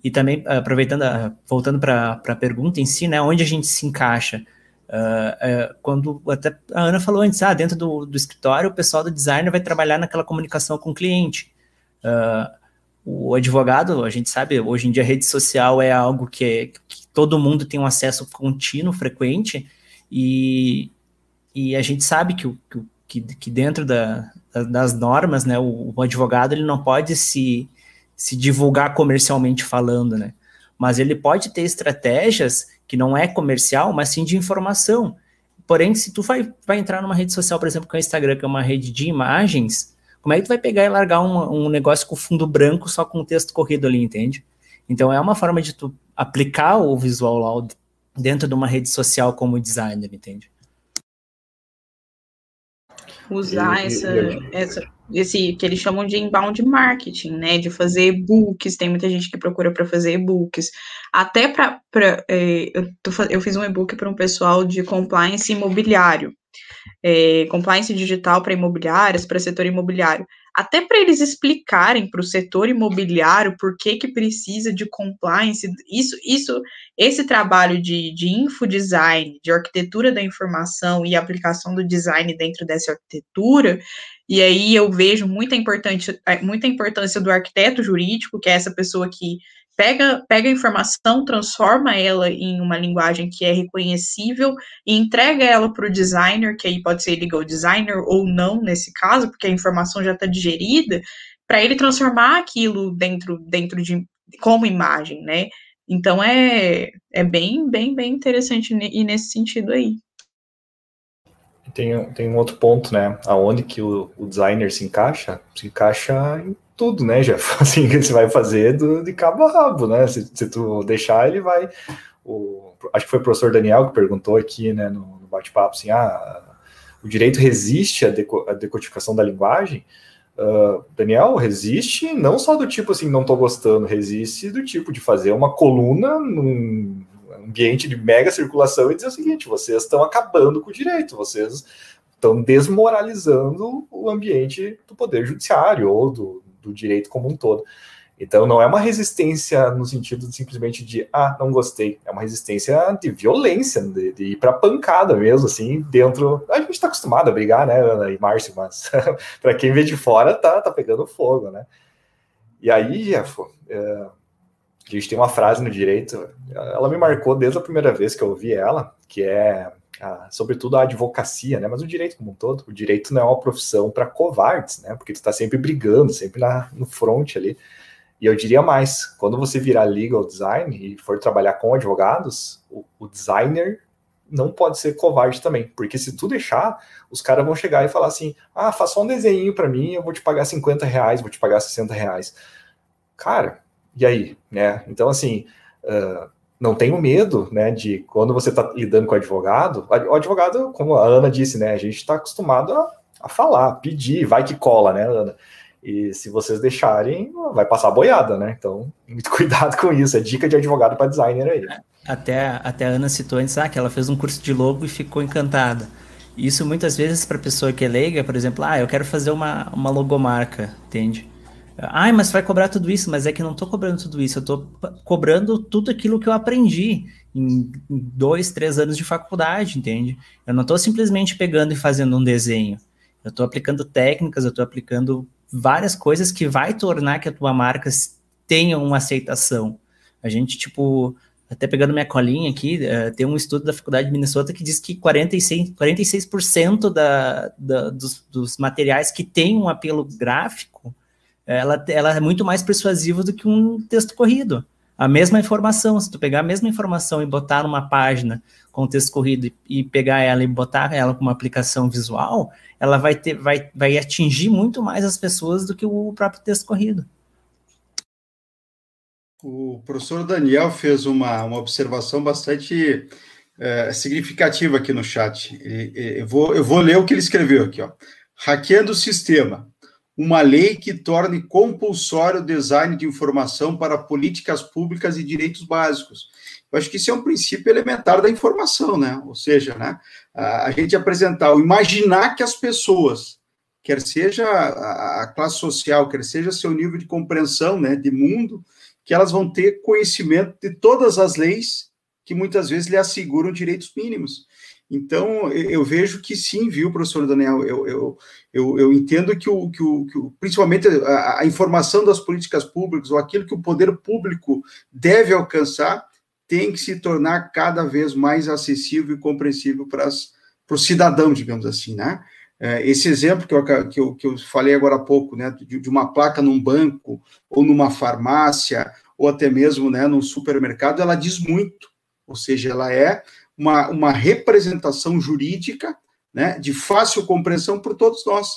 e também aproveitando, uh, voltando para a pergunta em si, né, onde a gente se encaixa? Uh, quando até a Ana falou antes, ah, dentro do, do escritório, o pessoal do designer vai trabalhar naquela comunicação com o cliente. o advogado, a gente sabe, hoje em dia a rede social é algo que, é, que todo mundo tem um acesso contínuo, frequente, e, e a gente sabe que o, que o que, que dentro da, das normas, né, o, o, advogado ele não pode se, se divulgar comercialmente falando, né? Mas ele pode ter estratégias que não é comercial, mas sim de informação. Porém, se tu vai, vai entrar numa rede social, por exemplo, com o Instagram, que é uma rede de imagens, como é que tu vai pegar e largar um, um negócio com fundo branco só com o texto corrido ali, entende? Então é uma forma de tu aplicar o visual lá dentro de uma rede social como designer, entende? Usar e, essa, e... essa, esse que eles chamam de inbound marketing, né? De fazer e-books, tem muita gente que procura para fazer e-books. Até para. É, eu, eu fiz um e-book para um pessoal de compliance imobiliário. É, compliance digital para imobiliárias, para setor imobiliário. Até para eles explicarem para o setor imobiliário por que, que precisa de compliance, isso, isso, esse trabalho de, de infodesign, de arquitetura da informação e aplicação do design dentro dessa arquitetura, e aí eu vejo muita importância, muita importância do arquiteto jurídico, que é essa pessoa que pega, pega a informação, transforma ela em uma linguagem que é reconhecível e entrega ela para o designer, que aí pode ser legal designer ou não nesse caso, porque a informação já está digerida, para ele transformar aquilo dentro, dentro de como imagem, né? Então é, é bem, bem, bem interessante e nesse sentido aí. Tem, tem um outro ponto, né? Aonde que o, o designer se encaixa? Se encaixa em tudo, né, Jeff? Assim, que você vai fazer do, de cabo a rabo, né? Se, se tu deixar, ele vai. O, acho que foi o professor Daniel que perguntou aqui, né, no, no bate-papo, assim, ah, o direito resiste à, deco, à decodificação da linguagem? Uh, Daniel, resiste não só do tipo assim, não estou gostando, resiste do tipo de fazer uma coluna num ambiente de mega circulação e dizer o seguinte: vocês estão acabando com o direito, vocês estão desmoralizando o ambiente do poder judiciário ou do, do direito como um todo. Então, não é uma resistência no sentido de, simplesmente de, ah, não gostei. É uma resistência de violência, de, de ir para pancada mesmo, assim, dentro. A gente está acostumado a brigar, né, Ana e Márcio, mas para quem vê de fora, tá, tá pegando fogo, né? E aí, Jeff, é, A gente tem uma frase no direito, ela me marcou desde a primeira vez que eu ouvi ela, que é, a, sobretudo, a advocacia, né? Mas o direito como um todo, o direito não é uma profissão para covardes, né? Porque tu está sempre brigando, sempre na, no front ali. E eu diria mais, quando você virar legal design e for trabalhar com advogados, o, o designer não pode ser covarde também, porque se tu deixar, os caras vão chegar e falar assim: ah, faça só um desenho para mim, eu vou te pagar 50 reais, vou te pagar 60 reais. Cara, e aí, né? Então, assim, uh, não tenho medo, né, de quando você está lidando com o advogado, o advogado, como a Ana disse, né, a gente está acostumado a, a falar, pedir, vai que cola, né, Ana? E se vocês deixarem, vai passar boiada, né? Então, muito cuidado com isso. É dica de advogado para designer aí. Até, até a Ana citou antes ah, que ela fez um curso de logo e ficou encantada. Isso muitas vezes para pessoa que é leiga, por exemplo, ah, eu quero fazer uma, uma logomarca, entende? Ah, mas vai cobrar tudo isso, mas é que não estou cobrando tudo isso, eu estou cobrando tudo aquilo que eu aprendi em dois, três anos de faculdade, entende? Eu não estou simplesmente pegando e fazendo um desenho. Eu estou aplicando técnicas, eu estou aplicando várias coisas que vai tornar que a tua marca tenha uma aceitação. A gente, tipo, até pegando minha colinha aqui, uh, tem um estudo da Faculdade de Minnesota que diz que 46%, 46% da, da, dos, dos, materiais que têm um apelo gráfico, ela, ela é muito mais persuasiva do que um texto corrido. A mesma informação, se tu pegar a mesma informação e botar numa página com texto corrido e, e pegar ela e botar ela com uma aplicação visual, ela vai, ter, vai, vai atingir muito mais as pessoas do que o próprio texto corrido. O professor Daniel fez uma, uma observação bastante é, significativa aqui no chat. eu, vou, eu vou ler o que ele escreveu aqui. Ó. Hackeando o sistema. Uma lei que torne compulsório o design de informação para políticas públicas e direitos básicos. Eu acho que isso é um princípio elementar da informação, né? Ou seja, né, a gente apresentar, imaginar que as pessoas, quer seja a classe social, quer seja seu nível de compreensão, né, de mundo, que elas vão ter conhecimento de todas as leis que muitas vezes lhe asseguram direitos mínimos. Então, eu vejo que sim, viu, professor Daniel? Eu, eu, eu, eu entendo que, o, que, o, que o, principalmente a, a, informação das políticas públicas, ou aquilo que o poder público deve alcançar, tem que se tornar cada vez mais acessível e compreensível para, para o cidadão, digamos assim, né? É, esse exemplo que eu, que, eu, que eu falei agora há pouco, né, de, de, uma placa num banco, ou numa farmácia, ou até mesmo né, num supermercado, ela diz muito, ou seja, ela é uma, uma representação jurídica né, de fácil compreensão por todos nós.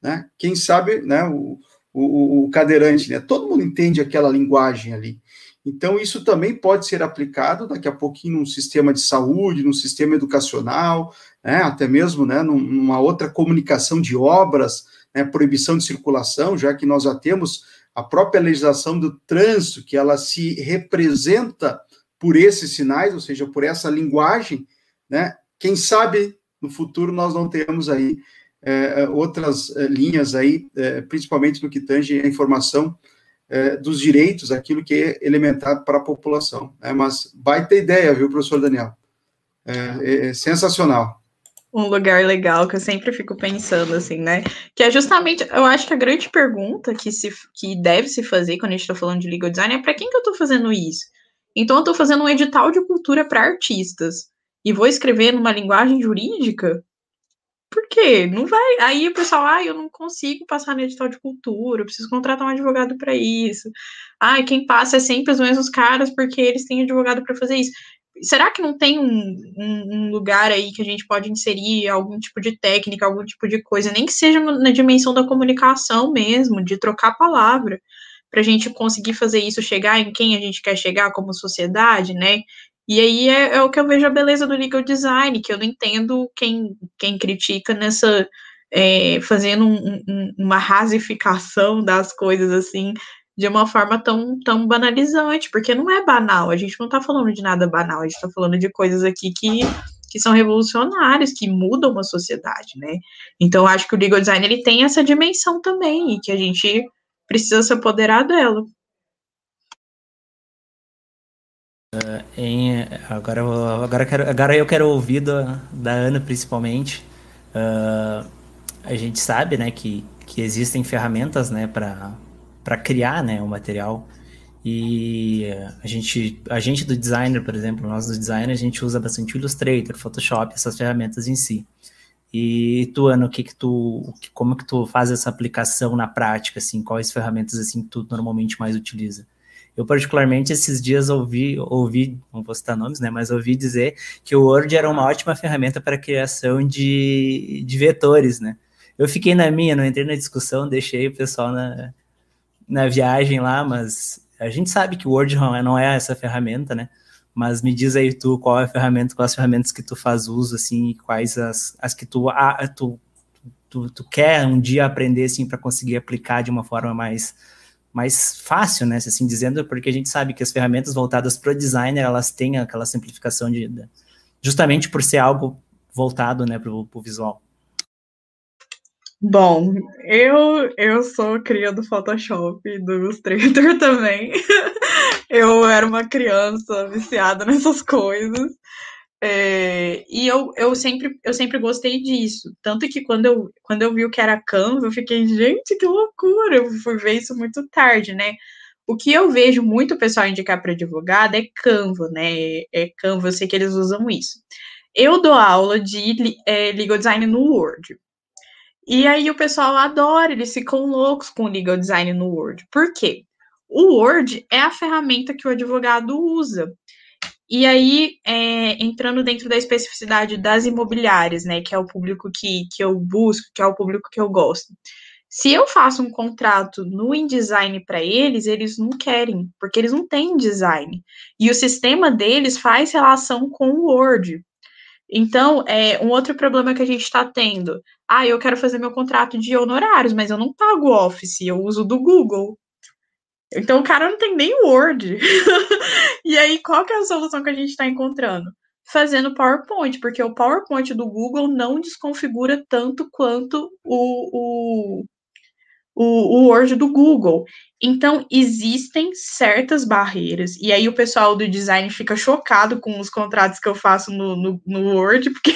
Né? Quem sabe né, o, o, o cadeirante, né, todo mundo entende aquela linguagem ali. Então, isso também pode ser aplicado daqui a pouquinho num sistema de saúde, num sistema educacional, né, até mesmo né, numa outra comunicação de obras, né, proibição de circulação, já que nós já temos a própria legislação do trânsito, que ela se representa por esses sinais, ou seja, por essa linguagem, né? Quem sabe no futuro nós não tenhamos aí é, outras é, linhas aí, é, principalmente no que tange a informação é, dos direitos, aquilo que é elementar para a população. Né? Mas baita ideia, viu, professor Daniel? É, é, é, sensacional. Um lugar legal que eu sempre fico pensando, assim, né? Que é justamente, eu acho que a grande pergunta que, se, que deve se fazer quando a gente está falando de legal design é para quem que eu estou fazendo isso? Então, eu estou fazendo um edital de cultura para artistas e vou escrever numa linguagem jurídica? Por quê? Não vai. Aí o pessoal, ah, eu não consigo passar no edital de cultura, eu preciso contratar um advogado para isso. Ah, quem passa é sempre os mesmos caras porque eles têm advogado para fazer isso. Será que não tem um, um, lugar aí que a gente pode inserir algum tipo de técnica, algum tipo de coisa, nem que seja na dimensão da comunicação mesmo, de trocar palavra, para a gente conseguir fazer isso chegar em quem a gente quer chegar como sociedade, né? E aí é, é, o que eu vejo a beleza do legal design, que eu não entendo quem, quem critica nessa. É, fazendo um, um, uma rasificação das coisas assim de uma forma tão, tão banalizante, porque não é banal, a gente não está falando de nada banal, a gente está falando de coisas aqui que, que são revolucionárias, que mudam uma sociedade, né? Então, acho que o legal design ele tem essa dimensão também, e que a gente precisa se apoderar dela. Uh, em, agora, eu, agora, quero, agora eu quero ouvir da, da Ana, principalmente. Uh, a gente sabe né, que, que existem ferramentas né, para criar né, o material. E a gente, a gente do designer, por exemplo, nós do designer, a gente usa bastante Illustrator, Photoshop, essas ferramentas em si. E tu, Ana, o que que tu, como que tu faz essa aplicação na prática, assim, quais ferramentas assim que tu normalmente mais utiliza? Eu, particularmente, esses dias ouvi, ouvi, não vou citar nomes, né, mas ouvi dizer que o Word era uma ótima ferramenta para criação de, de vetores, né? Eu fiquei na minha, não entrei na discussão, deixei o pessoal na, na viagem lá, mas a gente sabe que o Word não é, não é essa ferramenta, né? Mas me diz aí tu qual é a ferramenta, quais as ferramentas que tu faz uso, assim, quais as, as que tu, ah, tu, tu, tu quer um dia aprender, assim, para conseguir aplicar de uma forma mais mais fácil, né, assim dizendo, porque a gente sabe que as ferramentas voltadas para o designer, elas têm aquela simplificação de, justamente por ser algo voltado, né, para o visual. Bom, eu eu sou cria do Photoshop do Illustrator também. eu era uma criança viciada nessas coisas. É, e eu, eu, sempre, eu sempre gostei disso. Tanto que quando eu, quando eu vi o que era Canva, eu fiquei, gente, que loucura! Eu fui ver isso muito tarde, né? O que eu vejo muito o pessoal indicar para advogado é Canva, né? É Canva, eu sei que eles usam isso. Eu dou aula de é, legal design no Word. E aí o pessoal adora, eles ficam loucos com o legal design no Word. Por quê? O Word é a ferramenta que o advogado usa. E aí, é, entrando dentro da especificidade das imobiliárias, né, que é o público que, que eu busco, que é o público que eu gosto. Se eu faço um contrato no InDesign para eles, eles não querem, porque eles não têm design. E o sistema deles faz relação com o Word. Então, é um outro problema que a gente está tendo. Ah, eu quero fazer meu contrato de honorários, mas eu não pago Office, eu uso do Google. Então o cara não tem nem Word. e aí, qual que é a solução que a gente está encontrando? Fazendo PowerPoint, porque o PowerPoint do Google não desconfigura tanto quanto o, o, o, o Word do Google. Então, existem certas barreiras. E aí o pessoal do design fica chocado com os contratos que eu faço no, no, no Word, porque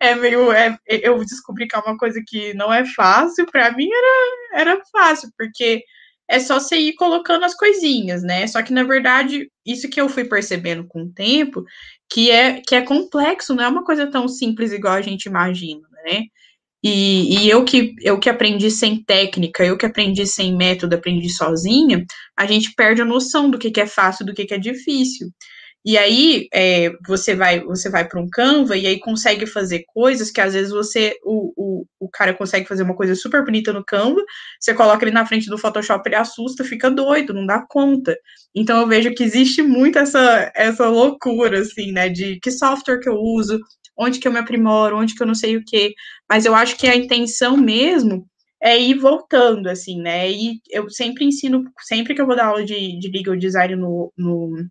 é meio. É, eu descobri que é uma coisa que não é fácil. Para mim era, era fácil, porque é só você ir colocando as coisinhas, né? Só que, na verdade, isso que eu fui percebendo com o tempo, que é, que é complexo, não é uma coisa tão simples igual a gente imagina, né? E, e eu, que, eu que aprendi sem técnica, eu que aprendi sem método, aprendi sozinha, a gente perde a noção do que, que é fácil do que, que é difícil. E aí é, você vai você vai para um Canva e aí consegue fazer coisas que às vezes você o, o, o cara consegue fazer uma coisa super bonita no Canva, você coloca ele na frente do Photoshop, ele assusta, fica doido, não dá conta. Então eu vejo que existe muito essa essa loucura assim, né, de que software que eu uso, onde que eu me aprimoro, onde que eu não sei o que. Mas eu acho que a intenção mesmo é ir voltando, assim, né? E eu sempre ensino, sempre que eu vou dar aula de, de legal design no, no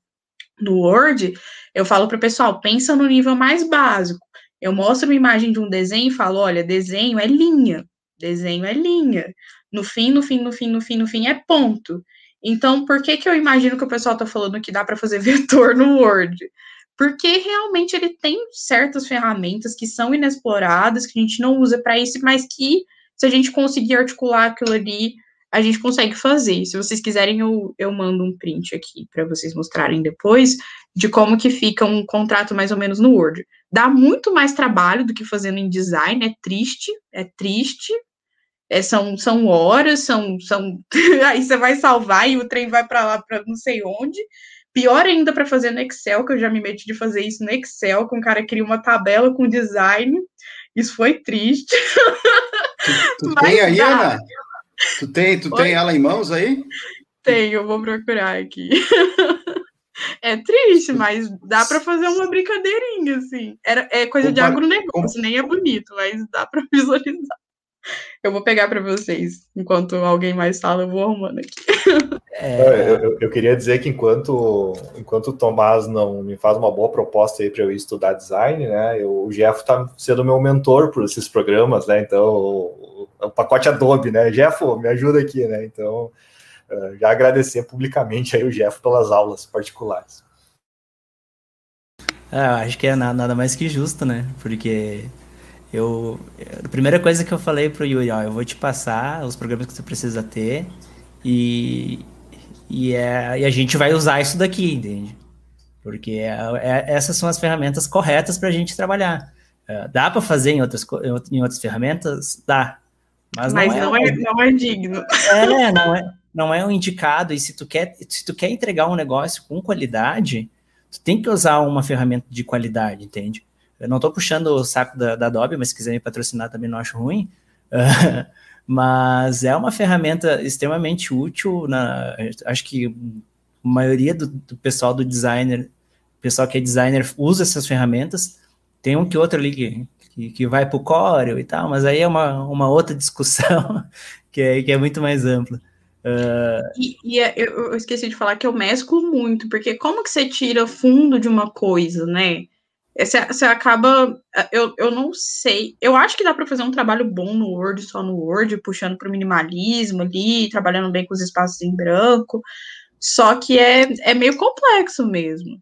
no Word, eu falo para o pessoal, pensa no nível mais básico. Eu mostro uma imagem de um desenho e falo, olha, desenho é linha, desenho é linha. No fim, no fim, no fim, no fim, no fim é ponto. Então, por que que eu imagino que o pessoal está falando que dá para fazer vetor no Word? Porque realmente ele tem certas ferramentas que são inexploradas, que a gente não usa para isso, mas que se a gente conseguir articular aquilo ali a gente consegue fazer. Se vocês quiserem, eu, eu mando um print aqui para vocês mostrarem depois de como que fica um contrato mais ou menos no Word. Dá muito mais trabalho do que fazendo em design, é triste, é triste. É, são, são horas, são, são aí você vai salvar e o trem vai para lá para não sei onde. Pior ainda para fazer no Excel, que eu já me meti de fazer isso no Excel, com o cara cria uma tabela com design. Isso foi triste. Tu, tu tem aí, dá. Ana? Tu tem, tu tem ela em mãos aí? Tenho, vou procurar aqui. É triste, mas dá para fazer uma brincadeirinha, assim. Era, é coisa de agronegócio, nem é bonito, mas dá para visualizar. Eu vou pegar para vocês. Enquanto alguém mais fala, eu vou arrumando aqui. É... Eu, eu, queria dizer que enquanto, enquanto o Tomás não me faz uma boa proposta aí para eu estudar design, né? Eu, o Jeff está sendo meu mentor por esses programas, né? Então, o, o pacote Adobe, né? Jeff, me ajuda aqui, né? Então, uh, já agradecer publicamente aí o Jeff pelas aulas particulares. Ah, acho que é nada mais que justo, né? Porque eu, a primeira coisa que eu falei pro Yuri, ó, eu vou te passar os programas que você precisa ter e, e, é, e a gente vai usar isso daqui, entende? Porque é, é, essas são as ferramentas corretas para a gente trabalhar. É, dá para fazer em outras, em outras ferramentas? Dá. Mas, mas não, não, é, não é digno. É, não é, não é um indicado. E se tu, quer, se tu quer entregar um negócio com qualidade, tu tem que usar uma ferramenta de qualidade, entende? Eu não estou puxando o saco da, da Adobe, mas se quiser me patrocinar também não acho ruim. Uh, mas é uma ferramenta extremamente útil. Na, acho que a maioria do, do pessoal do designer, pessoal que é designer, usa essas ferramentas. Tem um que outro ali que, que, que vai para o Corel e tal, mas aí é uma, uma outra discussão que é, que é muito mais ampla. Uh... E, e é, eu, esqueci de falar que eu mesclo muito, porque como que você tira fundo de uma coisa, né? Você, acaba. Eu, eu não sei. Eu acho que dá para fazer um trabalho bom no Word, só no Word, puxando para o minimalismo ali, trabalhando bem com os espaços em branco. Só que é, é meio complexo mesmo.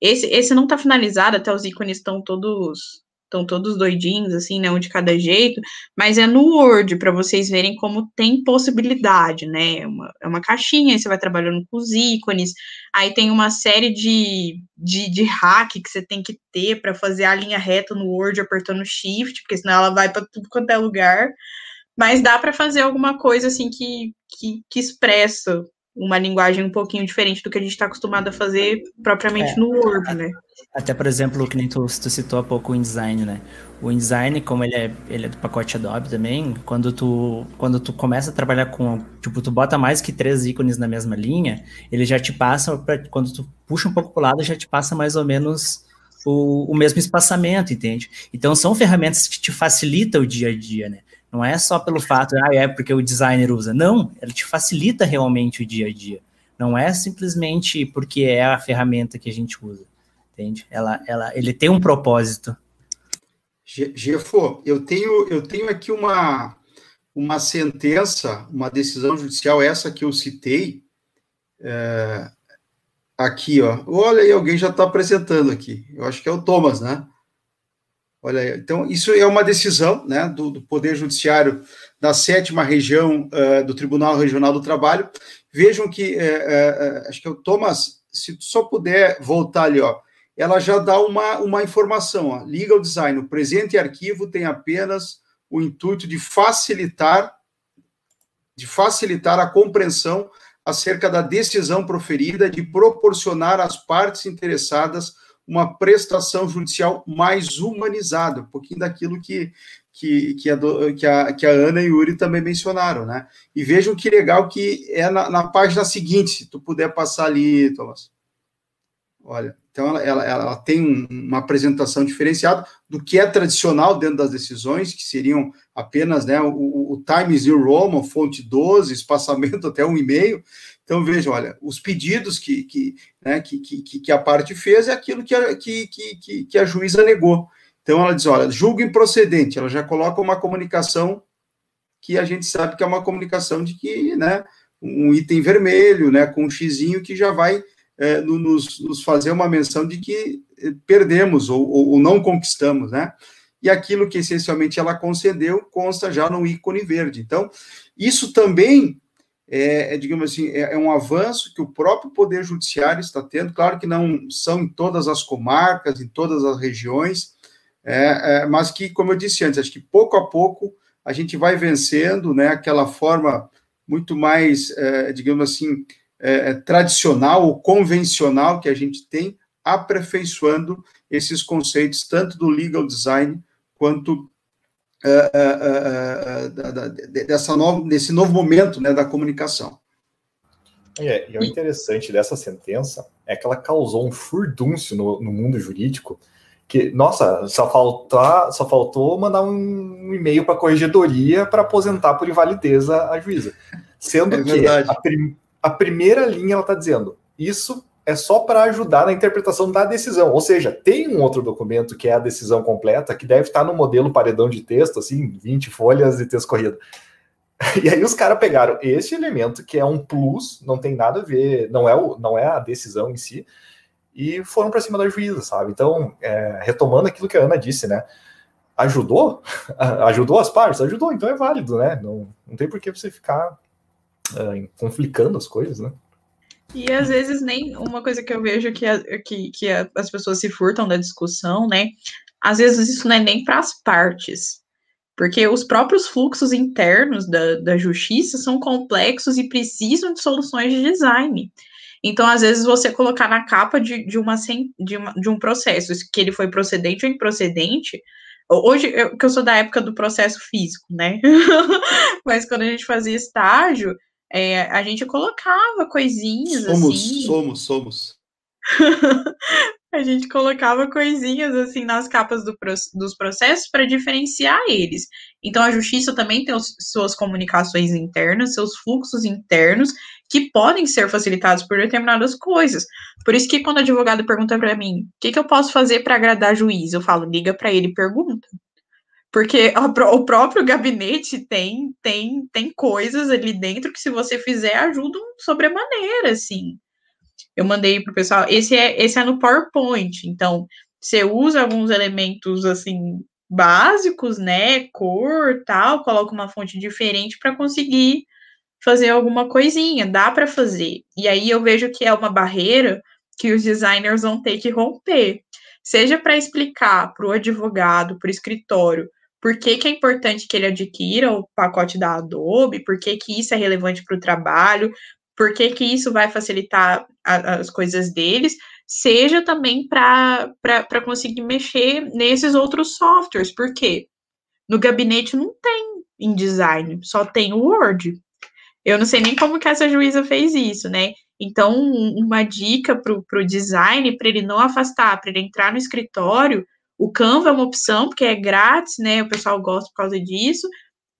Esse, esse não está finalizado, até os ícones estão todos estão todos doidinhos, assim, né, um de cada jeito, mas é no Word, para vocês verem como tem possibilidade, né, é uma, é uma caixinha, aí você vai trabalhando com os ícones, aí tem uma série de, de, de hack que você tem que ter para fazer a linha reta no Word apertando Shift, porque senão ela vai para tudo quanto é lugar, mas dá para fazer alguma coisa, assim, que, que, que expressa uma linguagem um pouquinho diferente do que a gente está acostumado a fazer propriamente é, no Word, né? Até, por exemplo, que nem tu, tu, citou há pouco o InDesign, né? O InDesign, como ele é, ele é do pacote Adobe também, quando tu, quando tu começa a trabalhar com, tipo, tu bota mais que três ícones na mesma linha, ele já te passa, pra, quando tu puxa um pouco para o lado, já te passa mais ou menos o, o mesmo espaçamento, entende? Então, são ferramentas que te facilitam o dia a dia, né? Não é só pelo fato, ah, é porque o designer usa. Não, ela te facilita realmente o dia a dia. Não é simplesmente porque é a ferramenta que a gente usa, entende? Ela, ela, ele tem um propósito. Gefo, eu tenho, eu tenho aqui uma, uma sentença, uma decisão judicial, essa que eu citei, é, aqui, ó. Olha aí, alguém já está apresentando aqui. Eu acho que é o Thomas, né? Olha aí, então isso é uma decisão né, do, do Poder Judiciário da sétima região uh, do Tribunal Regional do Trabalho. Vejam que, uh, uh, acho que é o Thomas, se só puder voltar ali, ó, ela já dá uma, uma informação. Ó, Legal Design, o presente arquivo tem apenas o intuito de facilitar de facilitar a compreensão acerca da decisão proferida, de proporcionar às partes interessadas uma prestação judicial mais humanizada, um pouquinho daquilo que, que, que, a, que, a, que a Ana e o Yuri também mencionaram, né? E vejam que legal que é na, na página seguinte, se tu puder passar ali, Thomas. Olha, então ela, ela, ela tem uma apresentação diferenciada do que é tradicional dentro das decisões, que seriam apenas né, o, o Times New Roman, fonte 12, espaçamento até um e-mail, então, vejam, olha, os pedidos que, que, né, que, que, que, a parte fez é aquilo que a, que, que, que a juíza negou. Então, ela diz, olha, julgo improcedente, ela já coloca uma comunicação que a gente sabe que é uma comunicação de que, né, um item vermelho, né, com um xizinho que já vai é, nos, nos, fazer uma menção de que eh, perdemos ou, ou, não conquistamos, né? E aquilo que essencialmente ela concedeu consta já no ícone verde. Então, isso também é, é, digamos assim, é, é, um avanço que o próprio Poder Judiciário está tendo. Claro que não são em todas as comarcas, em todas as regiões, é, é mas que, como eu disse antes, acho que pouco a pouco a gente vai vencendo né, aquela forma muito mais, é, digamos assim, tradicional ou convencional que a gente tem, aperfeiçoando esses conceitos, tanto do legal design quanto uh, uh, dessa novo, desse novo momento né, da comunicação. É, e o interessante dessa sentença é que ela causou um furdúncio no, no mundo jurídico, que, nossa, só, falta, só faltou mandar um e-mail para a corregedoria para aposentar por invalideza a juíza. Sendo é que a, prim, a primeira linha ela está dizendo, isso é só para ajudar na interpretação da decisão. Ou seja, tem um outro documento que é a decisão completa, que deve estar no modelo paredão de texto, assim, 20 folhas e texto corrido. E aí os caras pegaram esse elemento, que é um plus, não tem nada a ver, não é, o, não é a decisão em si, e foram para cima da juíza, sabe? Então, é, retomando aquilo que a Ana disse, né? Ajudou? Ajudou as partes? Ajudou, então é válido, né? Não, não tem por que você ficar uh, complicando as coisas, né? E às vezes nem uma coisa que eu vejo que, a, que, que a, as pessoas se furtam da discussão, né? Às vezes isso não é nem para as partes. Porque os próprios fluxos internos da, da justiça são complexos e precisam de soluções de design. Então, às vezes, você colocar na capa de, de, uma, de, uma, de um processo que ele foi procedente ou improcedente. Hoje, eu, que eu sou da época do processo físico, né? Mas quando a gente fazia estágio, é, a gente colocava coisinhas somos, assim. Somos, somos, a gente colocava coisinhas assim nas capas do, dos processos para diferenciar eles. Então a justiça também tem os, suas comunicações internas, seus fluxos internos que podem ser facilitados por determinadas coisas. Por isso que quando o advogado pergunta para mim, o que, que eu posso fazer para agradar juiz, eu falo, liga para ele e pergunta. Porque a, o próprio gabinete tem, tem, tem coisas ali dentro que, se você fizer, ajudam sobremaneira, assim. Eu mandei pro pessoal, esse é, esse é no PowerPoint, então você usa alguns elementos assim básicos, né, cor, tal, coloca uma fonte diferente para conseguir fazer alguma coisinha, dá para fazer. E aí eu vejo que é uma barreira que os designers vão ter que romper, seja para explicar para o advogado, para o escritório, por que, que, é importante que ele adquira o pacote da Adobe, por que, que isso é relevante para o trabalho, por que, que isso vai facilitar a, as coisas deles, seja também para conseguir mexer nesses outros softwares, porque no gabinete não tem InDesign, só tem o Word. Eu não sei nem como que essa juíza fez isso, né? Então, uma dica para o design, para ele não afastar, para ele entrar no escritório, o Canva é uma opção, porque é grátis, né? O pessoal gosta por causa disso,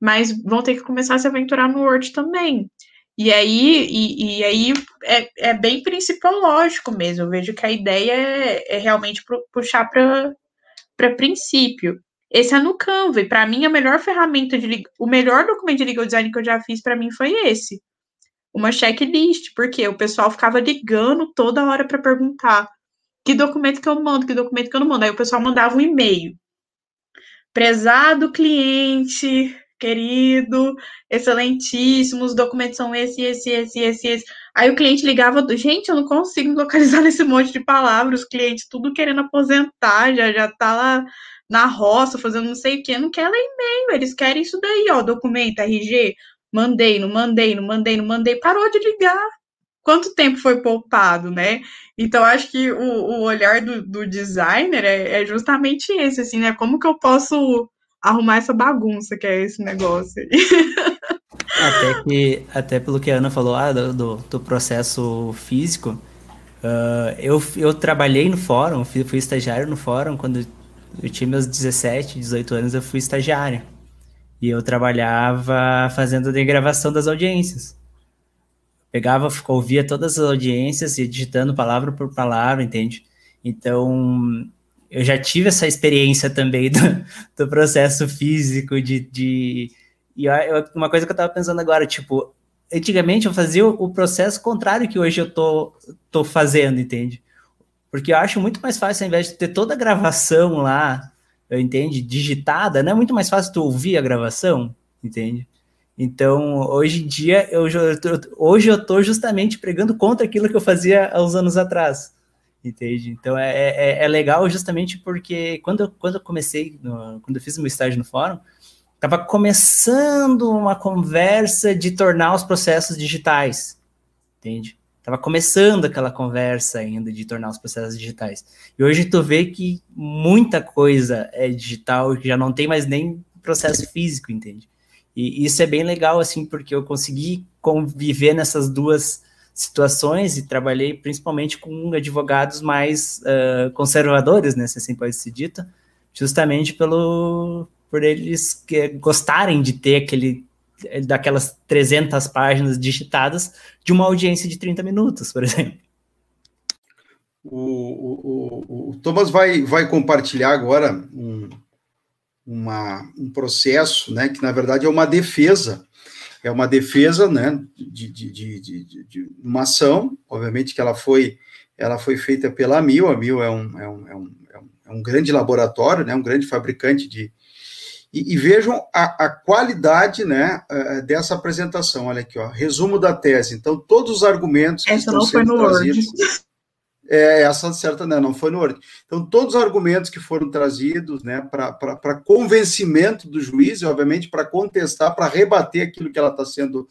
mas vão ter que começar a se aventurar no Word também. E aí, e, e aí é, é, bem principiológico mesmo. Eu vejo que a ideia é, é realmente puxar para princípio. Esse é no Canva, e para mim a melhor ferramenta de o melhor documento de legal design que eu já fiz para mim foi esse. Uma checklist, porque o pessoal ficava ligando toda hora para perguntar que documento que eu mando, que documento que eu não mando. Aí o pessoal mandava um e-mail. Prezado cliente, querido, excelentíssimo, os documentos são esse, esse, esse, esse, esse. Aí o cliente ligava, gente, eu não consigo me localizar nesse monte de palavras, os clientes tudo querendo aposentar, já, já tá lá na roça, fazendo não sei o que, não quer ler e-mail, eles querem isso daí, ó, documento, RG, mandei, não mandei, não mandei, não mandei, parou de ligar. Quanto tempo foi poupado, né? Então, acho que o, o olhar do, do designer é, é justamente esse, assim, né? Como que eu posso arrumar essa bagunça que é esse negócio aí. Até que, até pelo que a Ana falou ah, do, do, processo físico, uh, eu, eu trabalhei no fórum, fui, fui estagiário no fórum, quando eu tinha meus 17, 18 anos, eu fui estagiário. E eu trabalhava fazendo a gravação das audiências. Pegava, ouvia todas as audiências e digitando palavra por palavra, entende? Então, eu já tive essa experiência também do, do processo físico de, de e eu, uma coisa que eu estava pensando agora, tipo, antigamente eu fazia o, processo contrário que hoje eu tô, tô fazendo, entende? Porque eu acho muito mais fácil, ao invés de ter toda a gravação lá, eu entende, digitada, não é muito mais fácil tu ouvir a gravação, entende? Então, hoje em dia, eu, hoje eu tô justamente pregando contra aquilo que eu fazia há uns anos atrás entende? Então é, é, é, legal justamente porque quando eu, quando eu comecei, no, quando eu fiz meu estágio no fórum, estava começando uma conversa de tornar os processos digitais, entende? Estava começando aquela conversa ainda de tornar os processos digitais. E hoje tu vê que muita coisa é digital, que já não tem mais nem processo físico, entende? E isso é bem legal, assim, porque eu consegui conviver nessas duas situações e trabalhei principalmente com advogados mais uh, conservadores, né, se assim pode ser dito, justamente pelo por eles que gostarem de ter aquele daquelas 300 páginas digitadas de uma audiência de 30 minutos, por exemplo. O, o, o, Thomas vai, vai compartilhar agora um, uma, um processo, né, que na verdade é uma defesa é uma defesa né, de, de, de, de, uma ação, obviamente que ela foi, ela foi feita pela Mil, a Mil é um, é um, é um, é um, é um grande laboratório, né, um grande fabricante de, E, e vejam a, a, qualidade né, uh, dessa apresentação. Olha aqui, ó, resumo da tese. Então, todos os argumentos que Essa estão sendo trazidos. Word. É, essa certa não, não foi no Word. Então, todos os argumentos que foram trazidos né, para convencimento do juiz, e obviamente para contestar, para rebater aquilo que ela está sendo uh,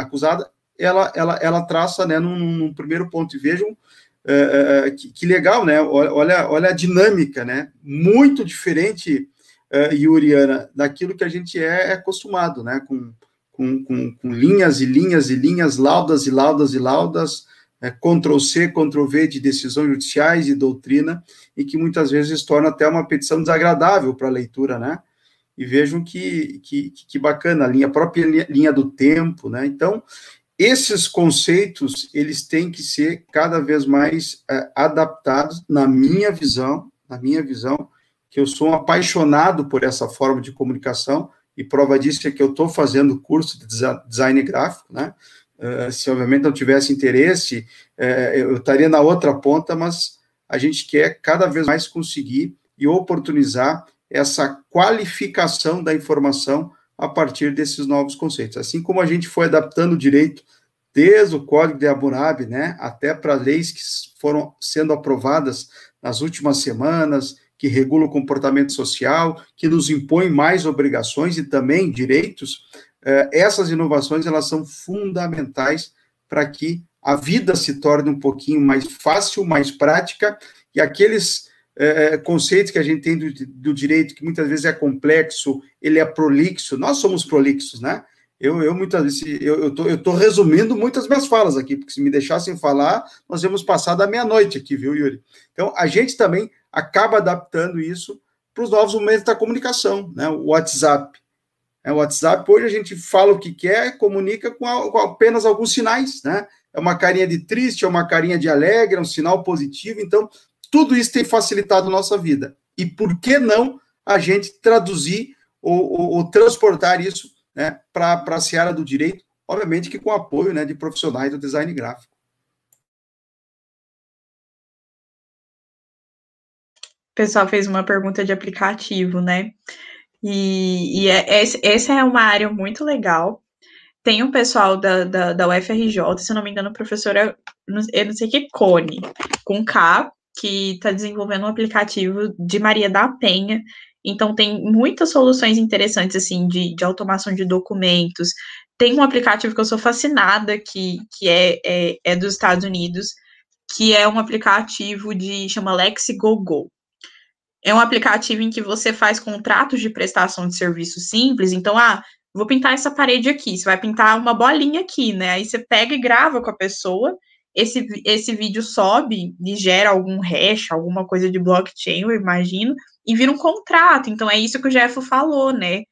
acusada, ela, ela, ela traça né, num, num primeiro ponto. E vejam uh, que, que, legal, né? Olha, olha a dinâmica, né? Muito diferente, uh, Yuriana, daquilo que a gente é acostumado, né? Com, com, com, com linhas e linhas e linhas, laudas e laudas e laudas é, Ctrl-C, Ctrl-V de decisões judiciais e doutrina, e que muitas vezes torna até uma petição desagradável para a leitura, né? E vejam que, que, que bacana, a linha, a própria linha, linha do tempo, né? Então, esses conceitos, eles têm que ser cada vez mais é, adaptados, na minha visão, na minha visão, que eu sou um apaixonado por essa forma de comunicação, e prova disso é que eu estou fazendo curso de design gráfico, né? Uh, se obviamente não tivesse interesse, uh, eu estaria na outra ponta, mas a gente quer cada vez mais conseguir e oportunizar essa qualificação da informação a partir desses novos conceitos. Assim como a gente foi adaptando o direito desde o Código de Hammurabi, né, até para leis que foram sendo aprovadas nas últimas semanas, que regulam o comportamento social, que nos impõem mais obrigações e também direitos, essas inovações elas são fundamentais para que a vida se torne um pouquinho mais fácil, mais prática, e aqueles é, é, conceitos que a gente tem do, do, direito, que muitas vezes é complexo, ele é prolixo, nós somos prolixos, né? Eu, eu muitas vezes, eu estou eu tô resumindo muitas minhas falas aqui, porque se me deixassem falar, nós íamos passar da meia-noite aqui, viu, Yuri? Então, a gente também acaba adaptando isso para os novos momentos da comunicação, né? O WhatsApp, é, o WhatsApp, hoje a gente fala o que quer, comunica com, a, com, apenas alguns sinais, né? É uma carinha de triste, é uma carinha de alegre, é um sinal positivo. Então, tudo isso tem facilitado a nossa vida. E por que não a gente traduzir ou, ou, ou transportar isso né, para a seara do direito? Obviamente que com apoio né, de profissionais do design gráfico. O pessoal fez uma pergunta de aplicativo, né? E, e é, essa é uma área muito legal. Tem um pessoal da, da, da UFRJ, se não me engano, professora, eu não sei que, Cone, com K, que está desenvolvendo um aplicativo de Maria da Penha. Então, tem muitas soluções interessantes, assim, de, de automação de documentos. Tem um aplicativo que eu sou fascinada, que, que é, é, é dos Estados Unidos, que é um aplicativo de, chama LexiGoGo é um aplicativo em que você faz contratos de prestação de serviço simples. Então, ah, vou pintar essa parede aqui. Você vai pintar uma bolinha aqui, né? Aí você pega e grava com a pessoa. Esse, esse vídeo sobe e gera algum hash, alguma coisa de blockchain, eu imagino, e vira um contrato. Então, é isso que o Jeff falou, né?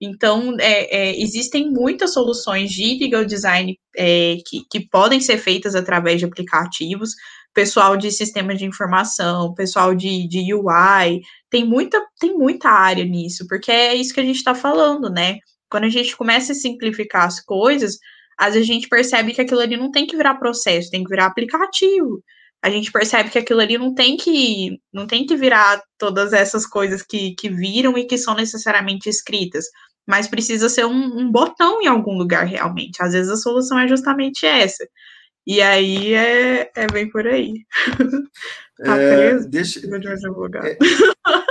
Então, é, é, existem muitas soluções de legal design é, que, que podem ser feitas através de aplicativos pessoal de sistema de informação, pessoal de, de UI, tem muita, tem muita área nisso, porque é isso que a gente está falando, né? Quando a gente começa a simplificar as coisas, às vezes a gente percebe que aquilo ali não tem que virar processo, tem que virar aplicativo. A gente percebe que aquilo ali não tem que não tem que virar todas essas coisas que, que viram e que são necessariamente escritas, mas precisa ser um, um botão em algum lugar realmente. Às vezes a solução é justamente essa. E aí é, é bem por aí. tá é, preso? Deixa.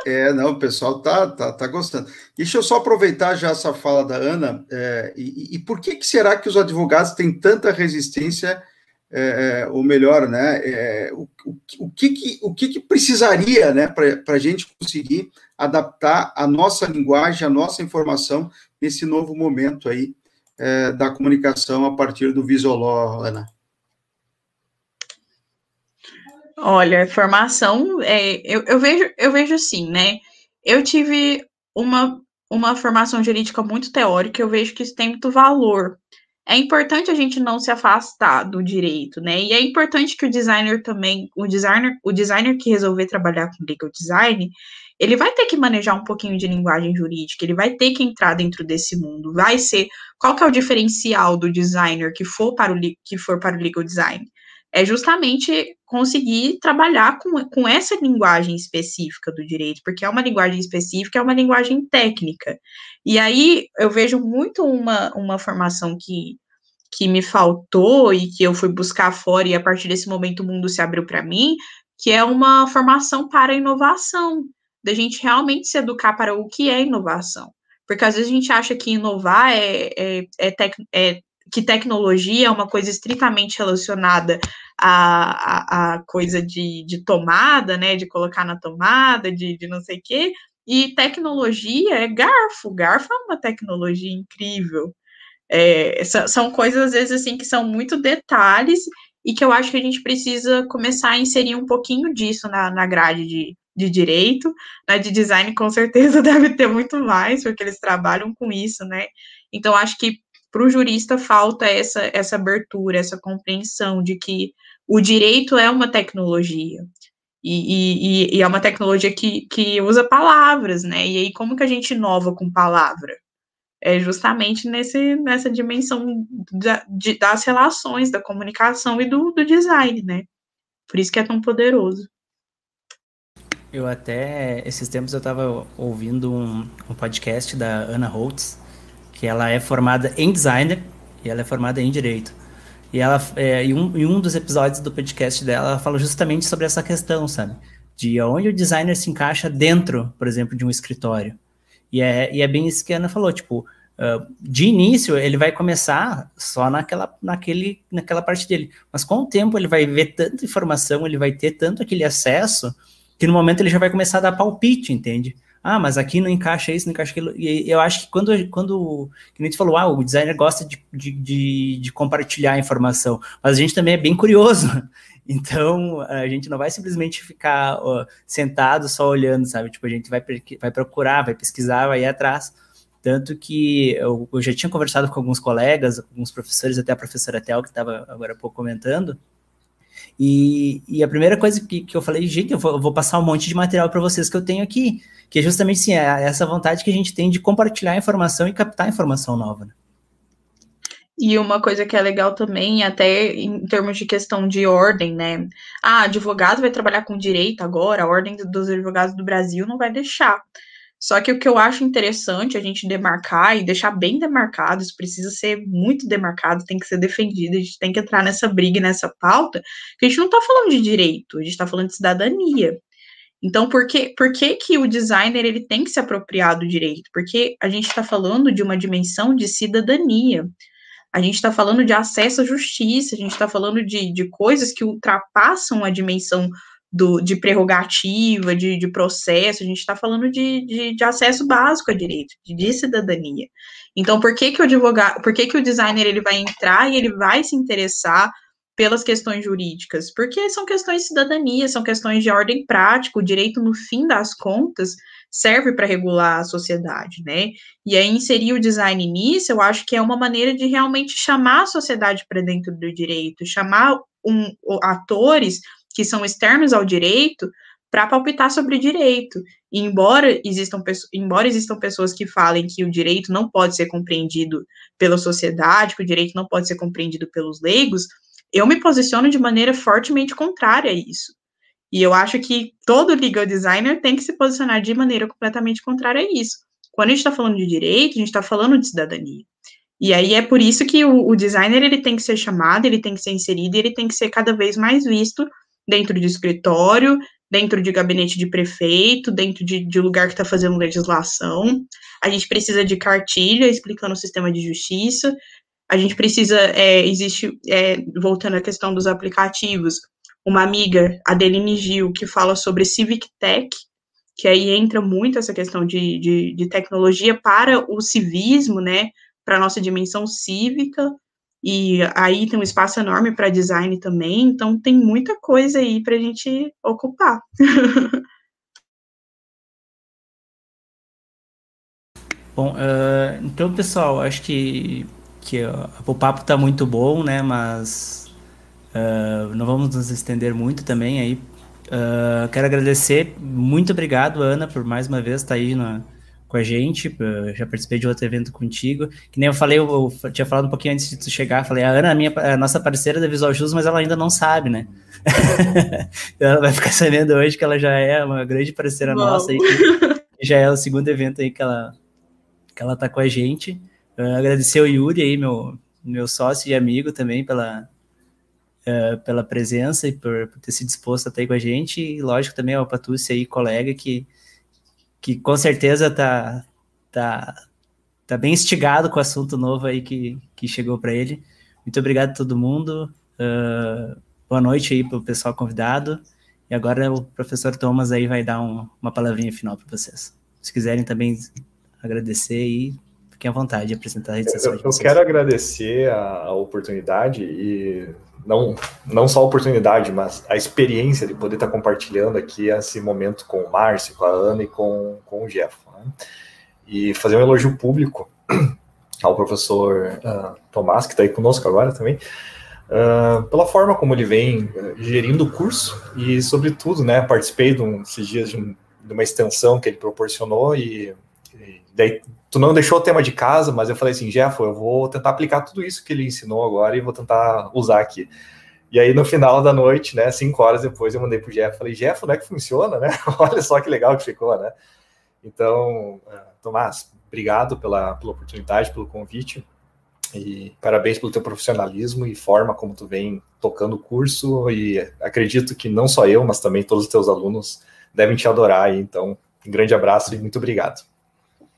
É, é, não, o pessoal tá, tá, tá gostando. Deixa eu só aproveitar já essa fala da Ana. É, e, e, por que, que será que os advogados têm tanta resistência, é, é ou melhor, né? É, o, o, o, que, que, o que, que precisaria né, para a gente conseguir adaptar a nossa linguagem, a nossa informação nesse novo momento aí da comunicação a partir do Visoló, Ana? Olha, formação, é, eu, eu, vejo, eu vejo assim, né? Eu tive uma, uma formação jurídica muito teórica, eu vejo que isso tem muito valor. É importante a gente não se afastar do direito, né? E é importante que o designer também, o designer, o designer que resolver trabalhar com legal design, ele vai ter que manejar um pouquinho de linguagem jurídica, ele vai ter que entrar dentro desse mundo. Vai ser qual que é o diferencial do designer que for para o que for para o legal design? é justamente conseguir trabalhar com, com essa linguagem específica do direito, porque é uma linguagem específica, é uma linguagem técnica. E aí eu vejo muito uma, uma formação que, que me faltou e que eu fui buscar fora, e a partir desse momento o mundo se abriu para mim, que é uma formação para inovação, da gente realmente se educar para o que é inovação. Porque às vezes a gente acha que inovar é, é, é, tec, é que tecnologia é uma coisa estritamente relacionada à, à, à coisa de, de, tomada, né? De colocar na tomada, de, de não sei o quê. E tecnologia é garfo. Garfo é uma tecnologia incrível. É, são coisas, às vezes, assim, que são muito detalhes e que eu acho que a gente precisa começar a inserir um pouquinho disso na, na grade de, de direito, né, de design com certeza deve ter muito mais, porque eles trabalham com isso, né? Então, acho que para o jurista falta essa, essa abertura, essa compreensão de que o direito é uma tecnologia. E, e, e, é uma tecnologia que, que usa palavras, né? E aí, como que a gente inova com palavra? É justamente nesse, nessa dimensão da, de, das relações, da comunicação e do, do design, né? Por isso que é tão poderoso. Eu até, esses tempos eu estava ouvindo um, um, podcast da Ana Holtz, que ela é formada em designer e ela é formada em direito. E ela, é, em, um, em um dos episódios do podcast dela, ela fala justamente sobre essa questão, sabe? De onde o designer se encaixa dentro, por exemplo, de um escritório. E é, e é bem isso que a Ana falou, tipo, uh, de início ele vai começar só naquela, naquele, naquela parte dele, mas com o tempo ele vai ver tanta informação, ele vai ter tanto aquele acesso, que no momento ele já vai começar a dar palpite, entende? ah, mas aqui não encaixa isso, não encaixa aquilo. E eu acho que quando, quando que a gente falou, ah, o designer gosta de, de, de, de compartilhar a informação, mas a gente também é bem curioso. Então, a gente não vai simplesmente ficar ó, sentado só olhando, sabe? Tipo, a gente vai, vai procurar, vai pesquisar, vai ir atrás. Tanto que eu, eu já tinha conversado com alguns colegas, alguns professores, até a professora Tel, que estava agora há pouco comentando, e, e, a primeira coisa que, que eu falei, gente, eu vou, eu vou passar um monte de material para vocês que eu tenho aqui, que é justamente assim, é essa vontade que a gente tem de compartilhar informação e captar informação nova. Né? E uma coisa que é legal também, até em termos de questão de ordem, né? Ah, advogado vai trabalhar com direito agora, a ordem dos advogados do Brasil não vai deixar. Só que o que eu acho interessante a gente demarcar e deixar bem demarcado, isso precisa ser muito demarcado, tem que ser defendido, a gente tem que entrar nessa briga, nessa pauta, que a gente não está falando de direito, a gente está falando de cidadania. Então, por que, por que, que o designer ele tem que se apropriar do direito? Porque a gente está falando de uma dimensão de cidadania. A gente está falando de acesso à justiça, a gente está falando de, de coisas que ultrapassam a dimensão do, de prerrogativa, de, de processo, a gente está falando de, de, de, acesso básico a direito, de, de, cidadania. Então, por que, que o advogado, por que, que o designer ele vai entrar e ele vai se interessar pelas questões jurídicas? Porque são questões de cidadania, são questões de ordem prática, o direito, no fim das contas, serve para regular a sociedade, né? E aí inserir o design nisso, eu acho que é uma maneira de realmente chamar a sociedade para dentro do direito, chamar um, atores que são externos ao direito para palpitar sobre direito. E embora existam, embora existam pessoas que falem que o direito não pode ser compreendido pela sociedade, que o direito não pode ser compreendido pelos leigos, eu me posiciono de maneira fortemente contrária a isso. E eu acho que todo legal designer tem que se posicionar de maneira completamente contrária a isso. Quando a gente está falando de direito, a gente está falando de cidadania. E aí é por isso que o, o designer ele tem que ser chamado, ele tem que ser inserido, ele tem que ser cada vez mais visto dentro de escritório, dentro de gabinete de prefeito, dentro de, de lugar que está fazendo legislação. A gente precisa de cartilha explicando o sistema de justiça. A gente precisa, é, existe, é, voltando à questão dos aplicativos, uma amiga, Adeline Gil, que fala sobre Civic Tech, que aí entra muito essa questão de, de, de tecnologia para o civismo, né, para a nossa dimensão cívica, e aí tem um espaço enorme para design também, então tem muita coisa aí para a gente ocupar. Bom, uh, então, pessoal, acho que, que uh, o papo está muito bom, né? Mas uh, não vamos nos estender muito também aí. quero agradecer, muito obrigado, Ana, por mais uma vez estar tá aí na, com a gente, já participei de outro evento contigo, que nem eu falei, eu, eu tinha falado um pouquinho antes de tu chegar, falei, a Ana é a minha, a nossa parceira da Visual Jus, mas ela ainda não sabe, né? ela vai ficar sabendo hoje que ela já é uma grande parceira nossa, e já é o segundo evento aí que ela, que ela tá com a gente. Uh, agradecer o Yuri aí, meu, meu sócio e amigo também, pela, uh, pela presença e por, por, ter se disposto a estar aí com a gente, e lógico também ao Patúcio aí, colega, que que com certeza tá, tá, tá bem instigado com o assunto novo aí que, que chegou para ele. Muito obrigado a todo mundo. Uh, boa noite aí para o pessoal convidado. E agora o professor Thomas aí vai dar um, uma palavrinha final para vocês. Se quiserem também agradecer aí, fiquem à vontade de apresentar a rede social. Eu, eu quero agradecer a, a, oportunidade e não, não só a oportunidade, mas a experiência de poder estar compartilhando aqui esse momento com o Márcio, com a Ana e com, com o Jeff. Né? E fazer um elogio público ao professor uh, Tomás, que está aí conosco agora também, uh, pela forma como ele vem uh, gerindo o curso e, sobretudo, né, participei de um, esses dias de, um, de, uma extensão que ele proporcionou e, e daí tu não deixou o tema de casa, mas eu falei assim, Jeff, eu vou tentar aplicar tudo isso que ele ensinou agora e vou tentar usar aqui. E aí, no final da noite, né, cinco horas depois, eu mandei pro Jeff, falei, Jeff, não é que funciona, né? Olha só que legal que ficou, né? Então, é, Tomás, obrigado pela, pela oportunidade, pelo convite, e parabéns pelo teu profissionalismo e forma como tu vem tocando o curso, e acredito que não só eu, mas também todos os teus alunos devem te adorar, então, um grande abraço e muito obrigado.